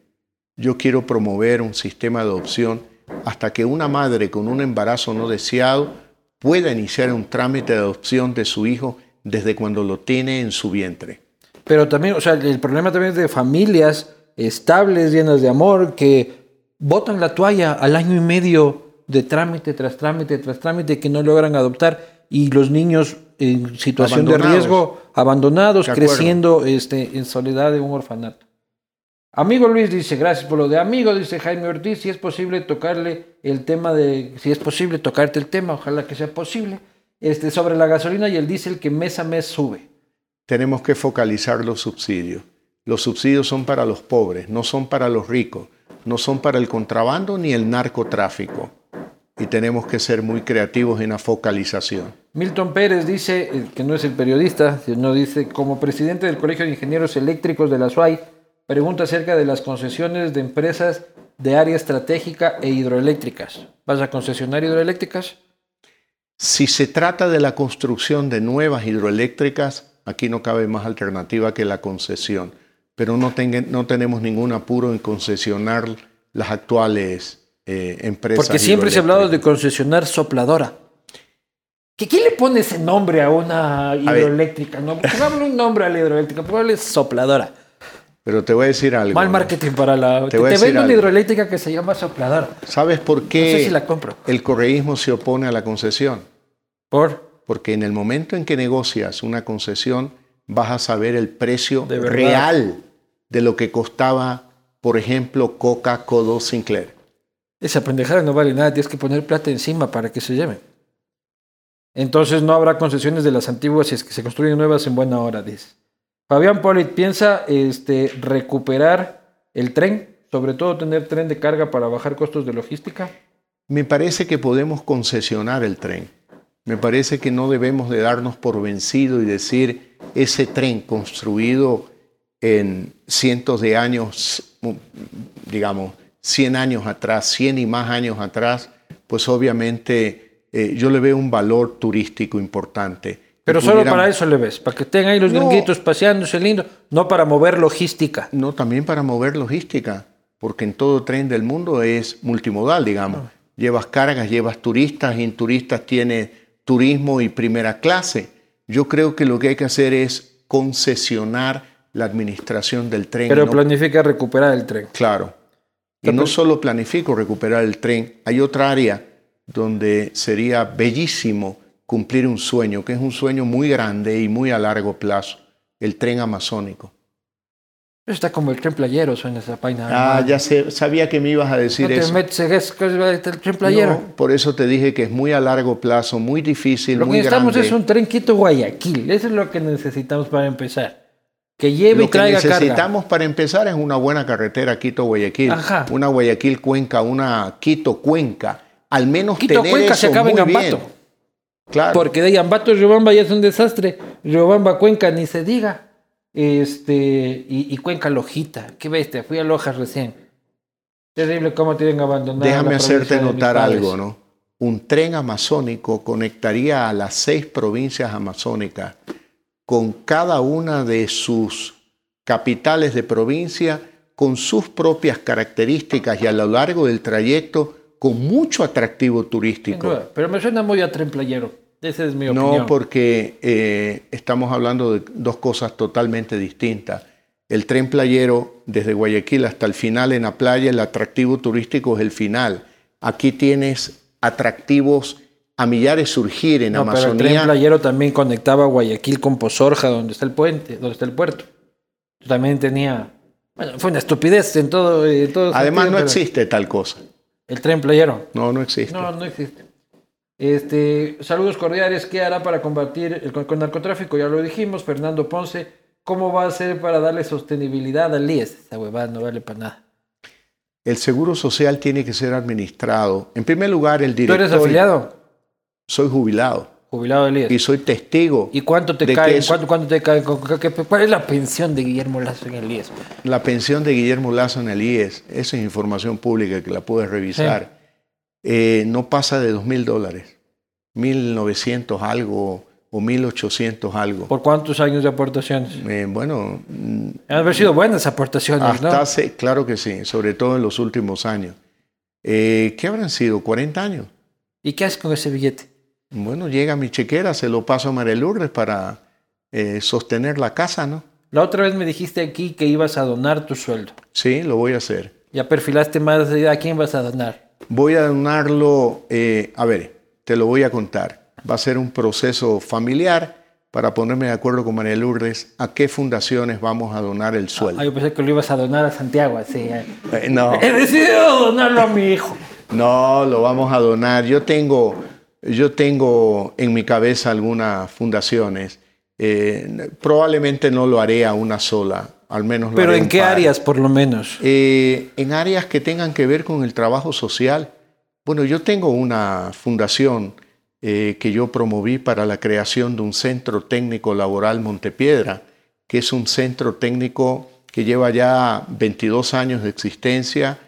Yo quiero promover un sistema de adopción hasta que una madre con un embarazo no deseado pueda iniciar un trámite de adopción de su hijo desde cuando lo tiene en su vientre. Pero también, o sea, el problema también es de familias estables, llenas de amor, que botan la toalla al año y medio de trámite tras trámite tras trámite que no logran adoptar y los niños en situación de riesgo, abandonados, De creciendo este, en soledad de un orfanato. Amigo Luis dice, gracias por lo de amigo, dice Jaime Ortiz, si es posible tocarle el tema de, si es posible tocarte el tema, ojalá que sea posible, este, sobre la gasolina y el diésel que mes a mes sube. tenemos que focalizar los subsidios. Los subsidios son para los pobres, no son para los ricos, no son para el contrabando ni el narcotráfico. Y tenemos que ser muy creativos en la focalización. Milton Pérez dice, eh, que no es el periodista, sino dice, como presidente del Colegio de Ingenieros Eléctricos de la SUAI, pregunta acerca de las concesiones de empresas de área estratégica e hidroeléctricas. ¿Vas a concesionar hidroeléctricas? Si se trata de la construcción de nuevas hidroeléctricas, aquí no cabe más alternativa que la concesión. Pero no, no tenemos ningún apuro en concesionar las actuales eh, empresas. Porque siempre se ha hablado de concesionar sopladora. ¿Que ¿Quién le pone ese nombre a una hidroeléctrica? No, Pongámosle un nombre a la hidroeléctrica, pongámosle sopladora. Pero te voy a decir algo. Mal marketing para la... Te, a te decir vendo una hidroeléctrica que se llama sopladora. ¿Sabes por qué No sé si la compro. el correísmo se opone a la concesión? Por... Porque en el momento en que negocias una concesión, vas a saber el precio De real de lo que costaba, por ejemplo, Coca Codo Sinclair. Esa pendejada no vale nada, tienes que poner plata encima para que se lleven. Entonces no habrá concesiones de las antiguas si es que se construyen nuevas en buena hora, dice. Fabián Polit piensa este, recuperar el tren, sobre todo tener tren de carga para bajar costos de logística. Me parece que podemos concesionar el tren. Me parece que no debemos de darnos por vencido y decir ese tren construido en cientos de años, digamos, 100 años atrás, 100 y más años atrás, pues obviamente eh, yo le veo un valor turístico importante. Pero solo para eso le ves, para que tengan ahí los No. gringuitos paseándose lindo, no para mover logística. No, también para mover logística, porque en todo tren del mundo es multimodal, digamos. Llevas cargas, llevas turistas, y en turistas tiene turismo y primera clase. Yo creo que lo que hay que hacer es concesionar la administración del tren. Pero no- planifica recuperar el tren. Claro. Y no solo planifico recuperar el tren, hay otra área donde sería bellísimo cumplir un sueño, que es un sueño muy grande y muy a largo plazo, el tren amazónico. Está como el tren playero, suena esa vaina. Ah, ya sé, sabía que me ibas a decir no te eso. metes que es el tren playero. No, por eso te dije que es muy a largo plazo, muy difícil, lo que muy necesitamos grande. es un tren Quito-Guayaquil. Eso es lo que necesitamos para empezar. Que lleve Lo y que traiga carga. necesitamos para empezar es una buena carretera Quito-Guayaquil. Una Guayaquil-Cuenca, una Quito-Cuenca. Al menos tener Quito-Cuenca se acaba en bien. Ambato. Claro. Porque de Ambato Riobamba ya es un desastre. Riobamba Cuenca ni se diga. Este, y, y Cuenca Lojita. Qué bestia, fui a Lojas recién. Terrible cómo tienen abandonado. Déjame hacerte notar algo, ¿no? Un tren amazónico conectaría a las seis provincias amazónicas con cada una de sus capitales de provincia con sus propias características y a lo largo del trayecto con mucho atractivo turístico. Pero me suena muy a tren playero. Esa es mi No, opinión. porque eh, estamos hablando de dos cosas totalmente distintas. El tren playero desde Guayaquil hasta el final en la playa, el atractivo turístico es el final. Aquí tienes atractivos a millares surgir en No, pero el tren Amazonía. playero también conectaba Guayaquil con Pozorja, donde está el puente, donde está el puerto. También tenía. Bueno, fue una estupidez en todo. en todo Además, sentido, no existe tal cosa. El tren playero. No, no existe. No, no existe. Este, saludos cordiales. ¿Qué hará para combatir el con, narcotráfico? Ya lo dijimos. Fernando Ponce. ¿Cómo va a hacer para darle sostenibilidad al IES? Esa huevada no vale para nada. El seguro social tiene que ser administrado. En primer lugar, el ¿Tú director. eres afiliado? Soy jubilado Jubilado del IES. y soy testigo. ¿Y cuánto te de cae? eso- ¿Cuánto, cuánto te cae? ¿Con- qué- ¿Cuál es la pensión de Guillermo Lazo en el IES? La pensión de Guillermo Lazo en el IES, esa es información pública que la puedes revisar, eh, no pasa de dos mil dólares, 1.900 algo o 1.800 algo. ¿Por cuántos años de aportaciones? Eh, bueno, Han haber sido buenas aportaciones, hasta ¿no? hace, claro que sí, sobre todo en los últimos años. Eh, ¿Qué habrán sido? ¿40 años? ¿Y qué haces con ese billete? Bueno, llega mi chequera, se lo paso a María Lourdes para eh, sostener la casa, ¿no? La otra vez me dijiste aquí que ibas a donar tu sueldo. Sí, lo voy a hacer. Ya perfilaste más de a quién vas a donar. Voy a donarlo, eh, a ver, te lo voy a contar. Va a ser un proceso familiar para ponerme de acuerdo con María Lourdes a qué fundaciones vamos a donar el sueldo. Ah, yo pensé que lo ibas a donar a Santiago, así. Eh, no, He decidido donarlo a mi hijo. no, lo vamos a donar. Yo tengo, yo tengo en mi cabeza algunas fundaciones. Eh, probablemente no lo haré a una sola, al menos lo Pero haré ¿en qué par. áreas, por lo menos? Eh, en áreas que tengan que ver con el trabajo social. Bueno, yo tengo una fundación eh, que yo promoví para la creación de un centro técnico laboral Montepiedra, que es un centro técnico que lleva ya 22 años de existencia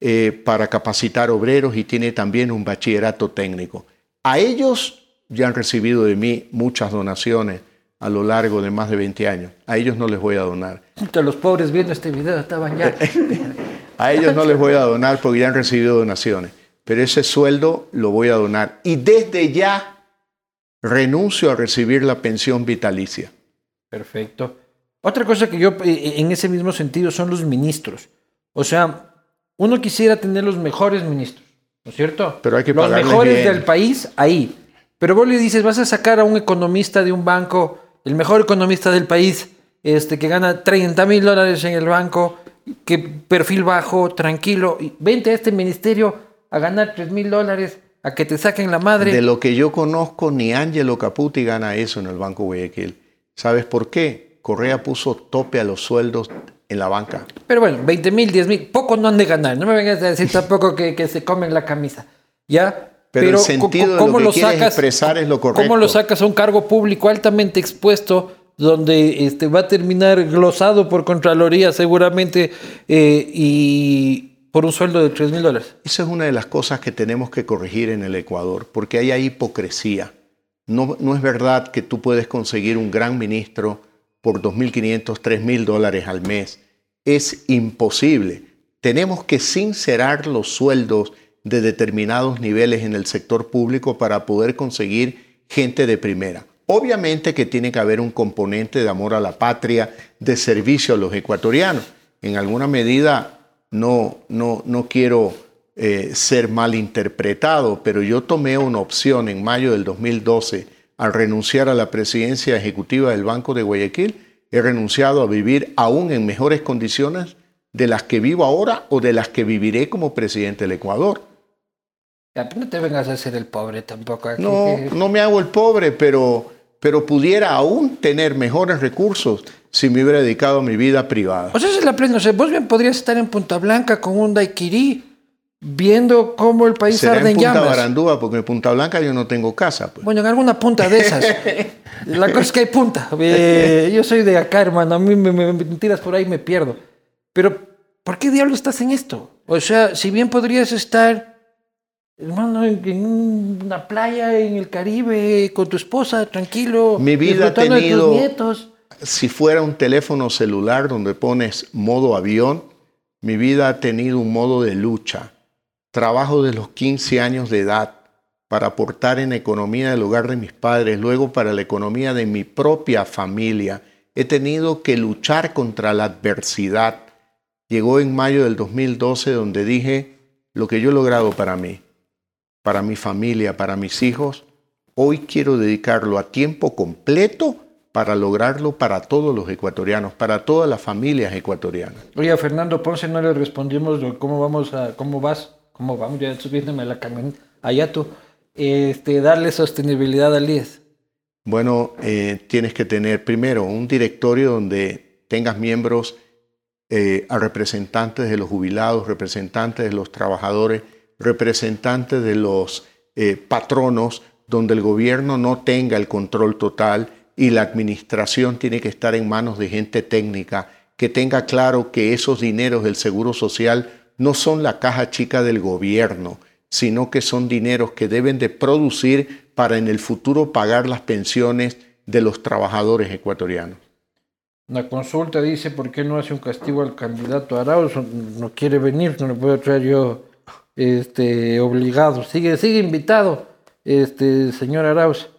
eh, para capacitar obreros y tiene también un bachillerato técnico. A ellos ya han recibido de mí muchas donaciones a lo largo de más de 20 años. A ellos no les voy a donar. Puta, Los pobres viendo este video estaban ya. A ellos no les voy a donar porque ya han recibido donaciones, pero ese sueldo lo voy a donar. Y desde ya renuncio a recibir la pensión vitalicia. Perfecto. Otra cosa que yo, eh, en ese mismo sentido, son los ministros. O sea, uno quisiera tener los mejores ministros, ¿no es cierto? Pero hay que Los mejores bien. del país, ahí. Pero vos le dices, vas a sacar a un economista de un banco, el mejor economista del país, este, que gana 30 mil dólares en el banco, que perfil bajo, tranquilo, y vente a este ministerio a ganar 3 mil dólares, a que te saquen la madre. De lo que yo conozco, ni Angelo Caputi gana eso en el Banco Guayaquil. ¿Sabes por qué? Correa puso tope a los sueldos en la banca. Pero bueno, 20 mil, 10 mil, poco no han de ganar. No me vengas a decir tampoco que, que se comen la camisa. ¿Ya? Pero el sentido de lo que quieres expresar es lo correcto. ¿Cómo lo sacas a un cargo público altamente expuesto donde este, va a terminar glosado por Contraloría seguramente eh, y por un sueldo de 3 mil dólares? Esa es una de las cosas que tenemos que corregir en el Ecuador, porque hay hipocresía. No, no es verdad que tú puedes conseguir un gran ministro por 2.500, 3.000 dólares al mes. Es imposible. Tenemos que sincerar los sueldos de determinados niveles en el sector público para poder conseguir gente de primera. Obviamente que tiene que haber un componente de amor a la patria, de servicio a los ecuatorianos. En alguna medida no, no, no quiero eh, ser malinterpretado, pero yo tomé una opción en mayo del 2012 al renunciar a la presidencia ejecutiva del Banco de Guayaquil he renunciado a vivir aún en mejores condiciones de las que vivo ahora o de las que viviré como presidente del Ecuador. no te vengas a hacer el pobre tampoco. Aquí. No, no me hago el pobre, pero, pero pudiera aún tener mejores recursos si me hubiera dedicado a mi vida privada. O sea, es la plena. O sea, vos bien podrías estar en Punta Blanca con un daiquiri viendo cómo el país Será arde en, en Punta llamas. Barandúa, porque en Punta Blanca yo no tengo casa. Pues. Bueno, en alguna punta de esas. la cosa es que hay punta. Eh, yo soy de acá, hermano. A mí me, me, me tiras por ahí me pierdo. Pero, ¿por qué diablos estás en esto? O sea, si bien podrías estar, hermano, en, en una playa en el Caribe con tu esposa, tranquilo. Mi vida ha disfrutando de tus tenido- nietos. Si fuera un teléfono celular donde pones modo avión, mi vida ha tenido un modo de lucha. Trabajo de los 15 años de edad para aportar en economía del hogar de mis padres, luego para la economía de mi propia familia. He tenido que luchar contra la adversidad. Llegó en mayo del 2012 donde dije lo que yo he logrado para mí, para mi familia, para mis hijos. Hoy quiero dedicarlo a tiempo completo para lograrlo para todos los ecuatorianos, para todas las familias ecuatorianas. Oye, a Fernando Ponce no le respondimos cómo vamos cómo vas, cómo vamos, ya subiéndome a la camioneta, allá tú, este, darle sostenibilidad al IES. Bueno, eh, tienes que tener primero un directorio donde tengas miembros eh, a representantes de los jubilados, representantes de los trabajadores, representantes de los eh, patronos, donde el gobierno no tenga el control total y la administración tiene que estar en manos de gente técnica que tenga claro que esos dineros del Seguro Social no son la caja chica del gobierno, sino que son dineros que deben de producir para en el futuro pagar las pensiones de los trabajadores ecuatorianos. La consulta dice por qué no hace un castigo al candidato Arauz, no quiere venir, no le puedo traer yo este, obligado. Sigue, sigue invitado, este, señor Arauz.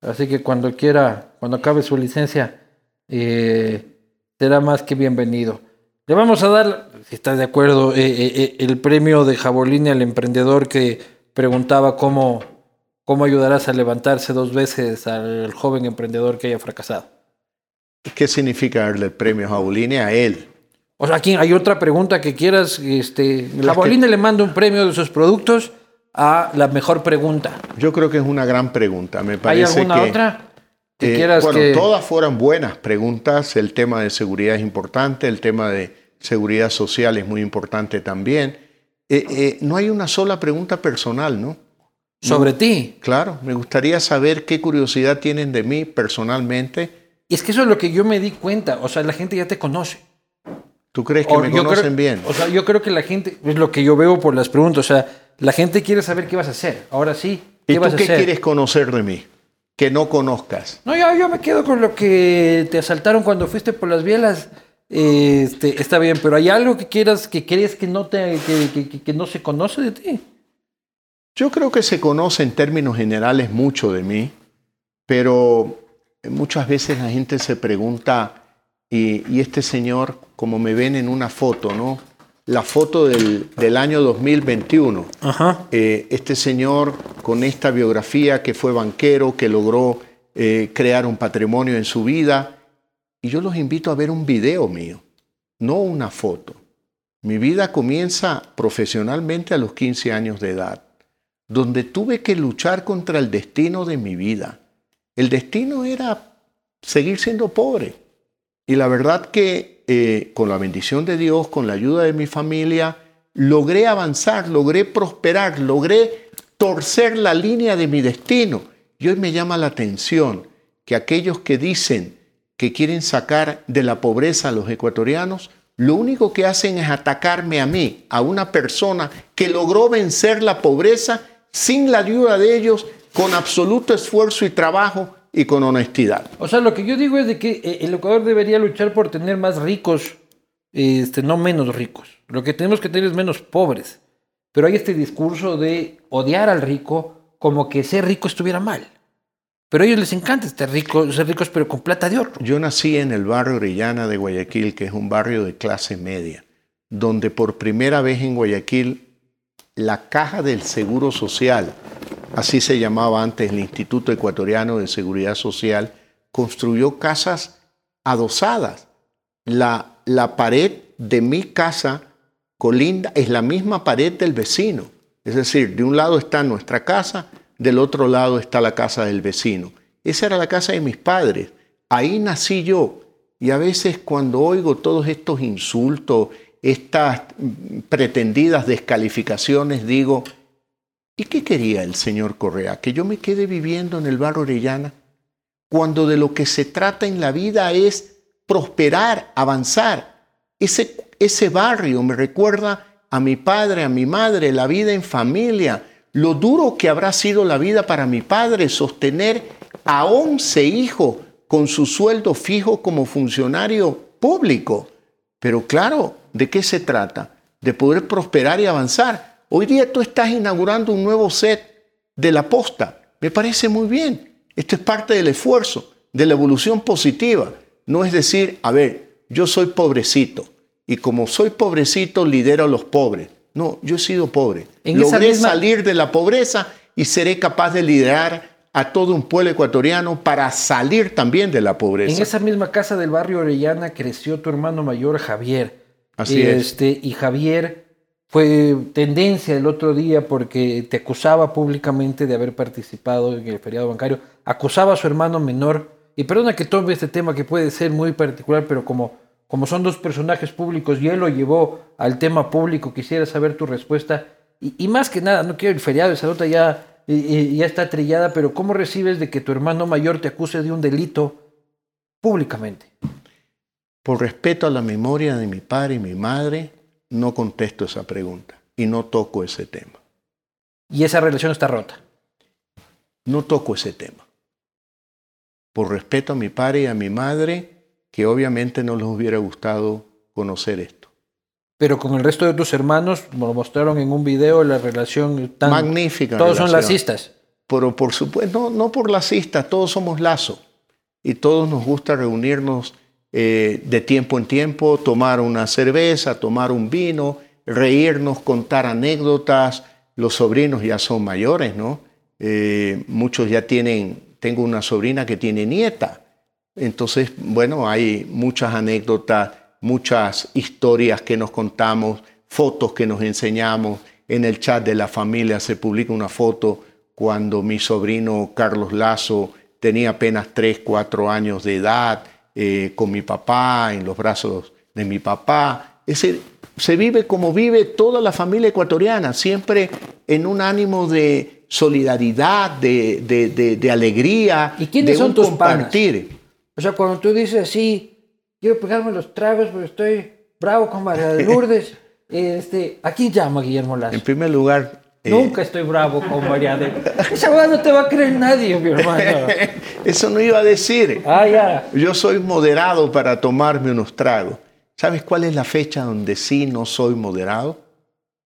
Así que cuando quiera, cuando acabe su licencia, eh, será más que bienvenido. Le vamos a dar, si estás de acuerdo, eh, eh, eh, el premio de Jabolini al emprendedor que preguntaba cómo, cómo ayudarás a levantarse dos veces al joven emprendedor que haya fracasado. ¿Qué significa darle el premio a Jaulini a él? O sea, aquí hay otra pregunta que quieras. Este, que- Bolina le manda un premio de sus productos a la mejor pregunta. Yo creo que es una gran pregunta. Me ¿Hay parece alguna que, otra que eh, quieras bueno, que... todas fueran buenas preguntas. El tema de seguridad es importante, el tema de seguridad social es muy importante también. Eh, eh, no hay una sola pregunta personal, ¿no? sobre ti? Claro, me gustaría saber qué curiosidad tienen de mí personalmente. Y es que eso es lo que yo me di cuenta. O sea, la gente ya te conoce. ¿Tú crees que O me conocen creo- bien? O sea, yo creo que la gente, es lo que yo veo por las preguntas. O sea, la gente quiere saber qué vas a hacer. Ahora sí, ¿qué ¿Y tú vas a qué hacer? quieres conocer de mí? Que no conozcas. No, yo, yo me quedo con lo que te asaltaron cuando fuiste por las bielas. Este, está bien, pero hay algo que quieras, que crees que no te, que, que- que- que no se conoce de ti. Yo creo que se conoce en términos generales mucho de mí, pero muchas veces la gente se pregunta, y, y este señor, como me ven en una foto, ¿no? La foto del, del año 2021. Ajá. Eh, este señor con esta biografía que fue banquero, que logró eh, crear un patrimonio en su vida. Y yo los invito a ver un video mío, no una foto. Mi vida comienza profesionalmente a los 15 años de edad, donde tuve que luchar contra el destino de mi vida. El destino era seguir siendo pobre. Y la verdad que eh, con la bendición de Dios, con la ayuda de mi familia, logré avanzar, logré prosperar, logré torcer la línea de mi destino. Y hoy me llama la atención que aquellos que dicen que quieren sacar de la pobreza a los ecuatorianos, lo único que hacen es atacarme a mí, a una persona que logró vencer la pobreza sin la ayuda de ellos, con absoluto esfuerzo y trabajo y con honestidad. O sea, lo que yo digo es de que eh, el Ecuador debería luchar por tener más ricos, este, no menos ricos. Lo que tenemos que tener es menos pobres. Pero hay este discurso de odiar al rico como que ser rico estuviera mal. Pero a ellos les encanta estar rico, ser ricos, pero con plata de otro. Yo nací en el barrio Orellana de Guayaquil, que es un barrio de clase media, donde por primera vez en Guayaquil la caja del Seguro Social, así se llamaba antes el Instituto Ecuatoriano de Seguridad Social, construyó casas adosadas. La, la pared de mi casa colinda es la misma pared del vecino. Es decir, de un lado está nuestra casa, del otro lado está la casa del vecino. Esa era la casa de mis padres. Ahí nací yo. Y a veces cuando oigo todos estos insultos, estas pretendidas descalificaciones, digo, ¿y qué quería el señor Correa? ¿Que yo me quede viviendo en el barrio Orellana? Cuando de lo que se trata en la vida es prosperar, avanzar. Ese, barrio me recuerda a mi padre, a mi madre, la vida en familia, lo duro que habrá sido la vida para mi padre sostener a 11 hijos con su sueldo fijo como funcionario público. Pero claro, ¿de qué se trata? De poder prosperar y avanzar. Hoy día tú estás inaugurando un nuevo set de la posta. Me parece muy bien. Esto es parte del esfuerzo, de la evolución positiva. No es decir, a ver, yo soy pobrecito y como soy pobrecito lidero a los pobres. No, yo he sido pobre. Logré salir de la pobreza y seré capaz de liderar a todo un pueblo ecuatoriano para salir también de la pobreza. En esa misma casa del barrio Orellana creció tu hermano mayor Javier. Así este, es. Y Javier fue tendencia el otro día porque te acusaba públicamente de haber participado en el feriado bancario. Acusaba a su hermano menor. Y perdona que tome este tema que puede ser muy particular, pero como como son dos personajes públicos y él lo llevó al tema público, quisiera saber tu respuesta. Y, más que nada, no quiero el feriado, esa nota ya, ya está trillada, pero ¿cómo recibes de que tu hermano mayor te acuse de un delito públicamente? Por respeto a la memoria de mi padre y mi madre, no contesto esa pregunta y no toco ese tema. ¿Y esa relación está rota? No toco ese tema. Por respeto a mi padre y a mi madre, que obviamente no les hubiera gustado conocer esto. Pero con el resto de tus hermanos, como lo mostraron en un video, la relación tan... Magnífica. Todos son lacistas. Pero por supuesto, no, no por lacistas, todos somos lazo. Y todos nos gusta reunirnos eh, de tiempo en tiempo, tomar una cerveza, tomar un vino, reírnos, contar anécdotas. Los sobrinos ya son mayores, ¿no? Eh, muchos ya tienen, tengo una sobrina que tiene nieta. Entonces, bueno, hay muchas anécdotas, muchas historias que nos contamos, fotos que nos enseñamos. En el chat de la familia se publica una foto cuando mi sobrino Carlos Lazo tenía apenas 3, 4 años de edad, eh, con mi papá, en los brazos de mi papá. Ese, se vive como vive toda la familia ecuatoriana, siempre en un ánimo de solidaridad, de, alegría, ¿Y quiénes de son tus compartir. O sea, cuando tú dices así, quiero pegarme los tragos porque estoy bravo con María de Lourdes, este, aquí llama Guillermo Lazo. En primer lugar... Eh, Nunca estoy bravo con María de Esa hueá no te va a creer nadie, mi hermano. Eso no iba a decir. Ah, ya. Yo soy moderado para tomarme unos tragos. ¿Sabes cuál es la fecha donde sí no soy moderado?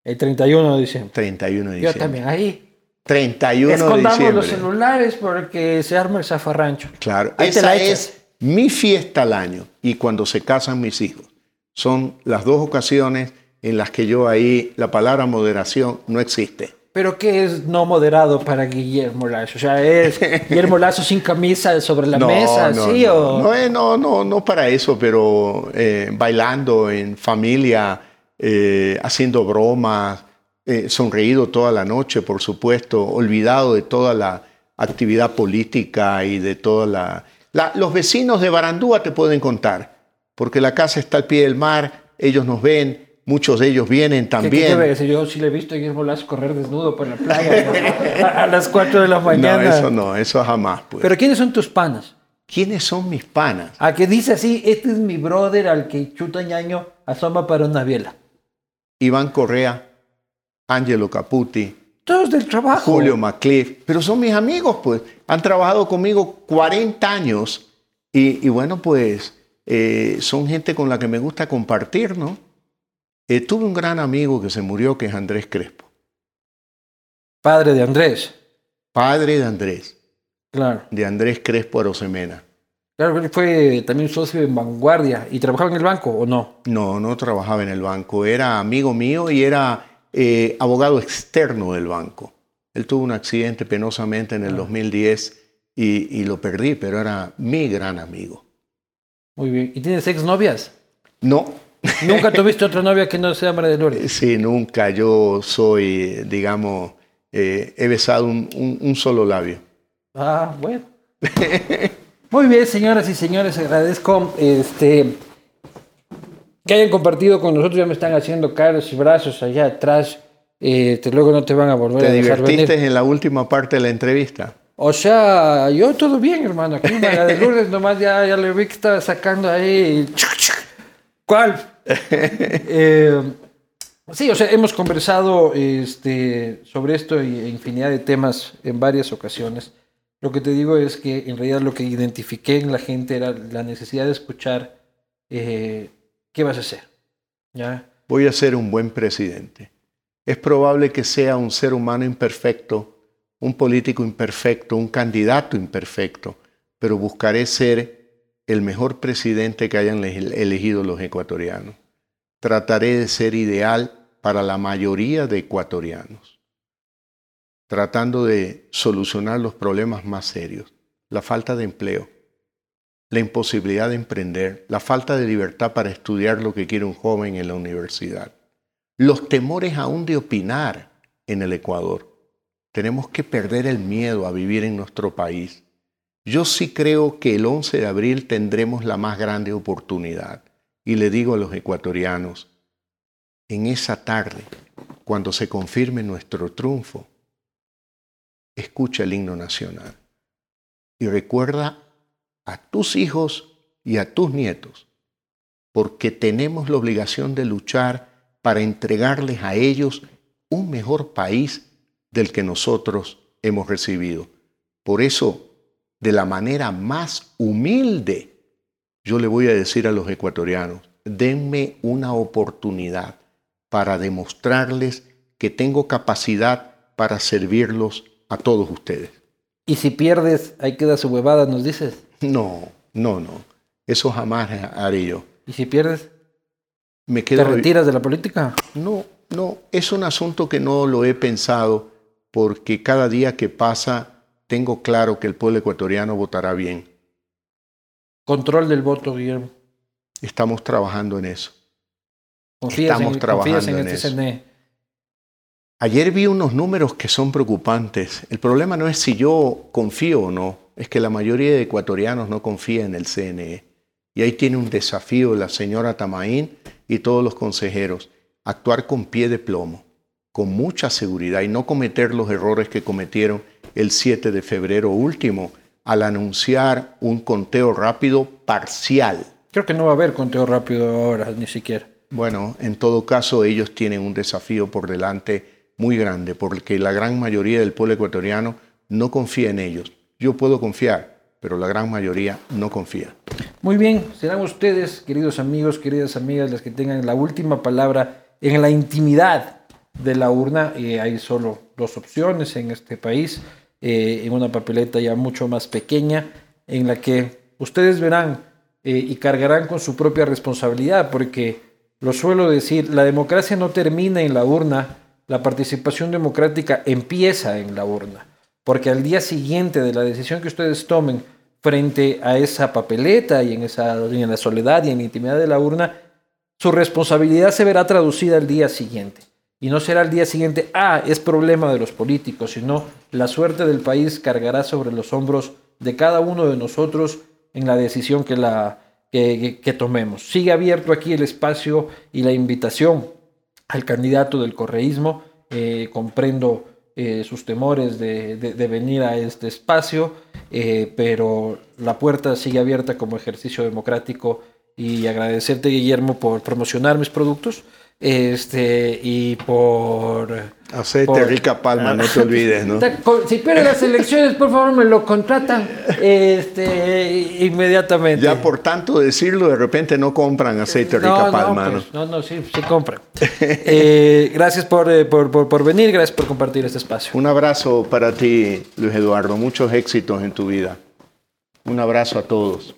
El 31 de diciembre. 31 de diciembre. Yo también, ahí. 31 Escondamos de diciembre. los celulares porque se arma el zafarrancho. Claro, esa es mi fiesta al año y cuando se casan mis hijos. Son las dos ocasiones en las que yo ahí la palabra moderación no existe. ¿Pero qué es no moderado para Guillermo Lazo? O sea, ¿es Guillermo Lazo sin camisa sobre la mesa? No, ¿sí, no, eh, no, no, no, para eso, pero eh, bailando en familia, eh, haciendo bromas, sonreído toda la noche, por supuesto, olvidado de toda la actividad política y de toda la los vecinos de Barandúa te pueden contar, porque la casa está al pie del mar, ellos nos ven, muchos de ellos vienen también. ¿Qué, qué Yo sí le he visto a Guillermo Lazo correr desnudo por la playa a, las 4 de la mañana. No, eso no, eso jamás. Pues. Pero ¿quiénes son tus panas? ¿Quiénes son mis panas? A que dice así, este es mi brother al que chuta ñaño asoma para una biela. Iván Correa, Angelo Caputi, todos del trabajo. Julio MacLeod, pero son mis amigos, pues. Han trabajado conmigo 40 años y, bueno, pues eh, son gente con la que me gusta compartir, ¿no? Eh, tuve un gran amigo que se murió, que es Andrés Crespo. Padre de Andrés. Padre de Andrés. Claro. De Andrés Crespo Arosemena. Claro, él fue también socio de Vanguardia. ¿Y trabajaba en el banco o no? No, no trabajaba en el banco. Era amigo mío y era eh, abogado externo del banco. Él tuvo un accidente penosamente en el 2010 ah. y, lo perdí, pero era mi gran amigo. Muy bien. ¿Y tienes exnovias? No. ¿Nunca tuviste otra novia que no sea María de Lourdes? Sí, nunca. Yo soy, digamos, eh, he besado un, un- un solo labio. Ah, bueno. Muy bien, señoras y señores, agradezco este, que hayan compartido con nosotros. Ya me están haciendo caras y brazos allá atrás. Este, luego no te van a volver ¿Te a dejar divertiste venir. en la última parte de la entrevista? O sea, yo todo bien, hermano. Aquí María de Lourdes nomás ya, ya le vi que estaba sacando ahí. ¿Cuál? Eh, sí, o sea, hemos conversado este, sobre esto y e infinidad de temas en varias ocasiones. Lo que te digo es que en realidad lo que identifiqué en la gente era la necesidad de escuchar eh, qué vas a hacer. Voy a ser un buen presidente. Es probable que sea un ser humano imperfecto, un político imperfecto, un candidato imperfecto, pero buscaré ser el mejor presidente que hayan ele- elegido los ecuatorianos. Trataré de ser ideal para la mayoría de ecuatorianos, tratando de solucionar los problemas más serios, la falta de empleo, la imposibilidad de emprender, la falta de libertad para estudiar lo que quiere un joven en la universidad, los temores aún de opinar en el Ecuador. Tenemos que perder el miedo a vivir en nuestro país. Yo sí creo que el 11 de abril tendremos la más grande oportunidad. Y le digo a los ecuatorianos, en esa tarde, cuando se confirme nuestro triunfo, escucha el himno nacional y recuerda a tus hijos y a tus nietos, porque tenemos la obligación de luchar para entregarles a ellos un mejor país del que nosotros hemos recibido. Por eso, de la manera más humilde, yo le voy a decir a los ecuatorianos, denme una oportunidad para demostrarles que tengo capacidad para servirlos a todos ustedes. Y si pierdes, ahí queda su huevada, nos dices. No, no, no. Eso jamás haré yo. ¿Y si pierdes, Me te quedo. retiras de la política? No, no. Es un asunto que no lo he pensado porque cada día que pasa tengo claro que el pueblo ecuatoriano votará bien. Control del voto, Guillermo. Estamos trabajando en eso. Confías Estamos en, trabajando en en este eso. Ayer vi unos números que son preocupantes. El problema no es si yo confío o no, es que la mayoría de ecuatorianos no confía en el CNE. Y ahí tiene un desafío la señora Tamaín y todos los consejeros, actuar con pie de plomo, con mucha seguridad y no cometer los errores que cometieron el 7 de febrero último al anunciar un conteo rápido parcial. Creo que no va a haber conteo rápido ahora, ni siquiera. Bueno, en todo caso ellos tienen un desafío por delante muy grande porque la gran mayoría del pueblo ecuatoriano no confía en ellos. Yo puedo confiar, pero la gran mayoría no confía. Muy bien, serán ustedes, queridos amigos, queridas amigas, las que tengan la última palabra en la intimidad de la urna. Eh, hay solo dos opciones en este país, eh, en una papeleta ya mucho más pequeña, en la que ustedes verán eh, y cargarán con su propia responsabilidad, porque lo suelo decir, la democracia no termina en la urna, la participación democrática empieza en la urna, porque al día siguiente de la decisión que ustedes tomen frente a esa papeleta y en, esa, en la soledad y en la intimidad de la urna, su responsabilidad se verá traducida al día siguiente. Y no será al día siguiente, ah, es problema de los políticos, sino la suerte del país cargará sobre los hombros de cada uno de nosotros en la decisión que, la, que tomemos. Sigue abierto aquí el espacio y la invitación al candidato del correísmo. Eh, comprendo eh, sus temores de, de- venir a este espacio, eh, pero la puerta sigue abierta como ejercicio democrático y agradecerte, Guillermo, por promocionar mis productos este, y por... Aceite por- rica palma, no te olvides, ¿no? Si pierden las elecciones, por favor, me lo contratan este, inmediatamente. Ya por tanto decirlo, de repente no compran aceite rica no, palma, no, ¿no? pues, no, no, sí, sí compran. Eh, gracias por, eh, por, por- por venir, gracias por compartir este espacio. Un abrazo para ti, Luis Eduardo. Muchos éxitos en tu vida. Un abrazo a todos.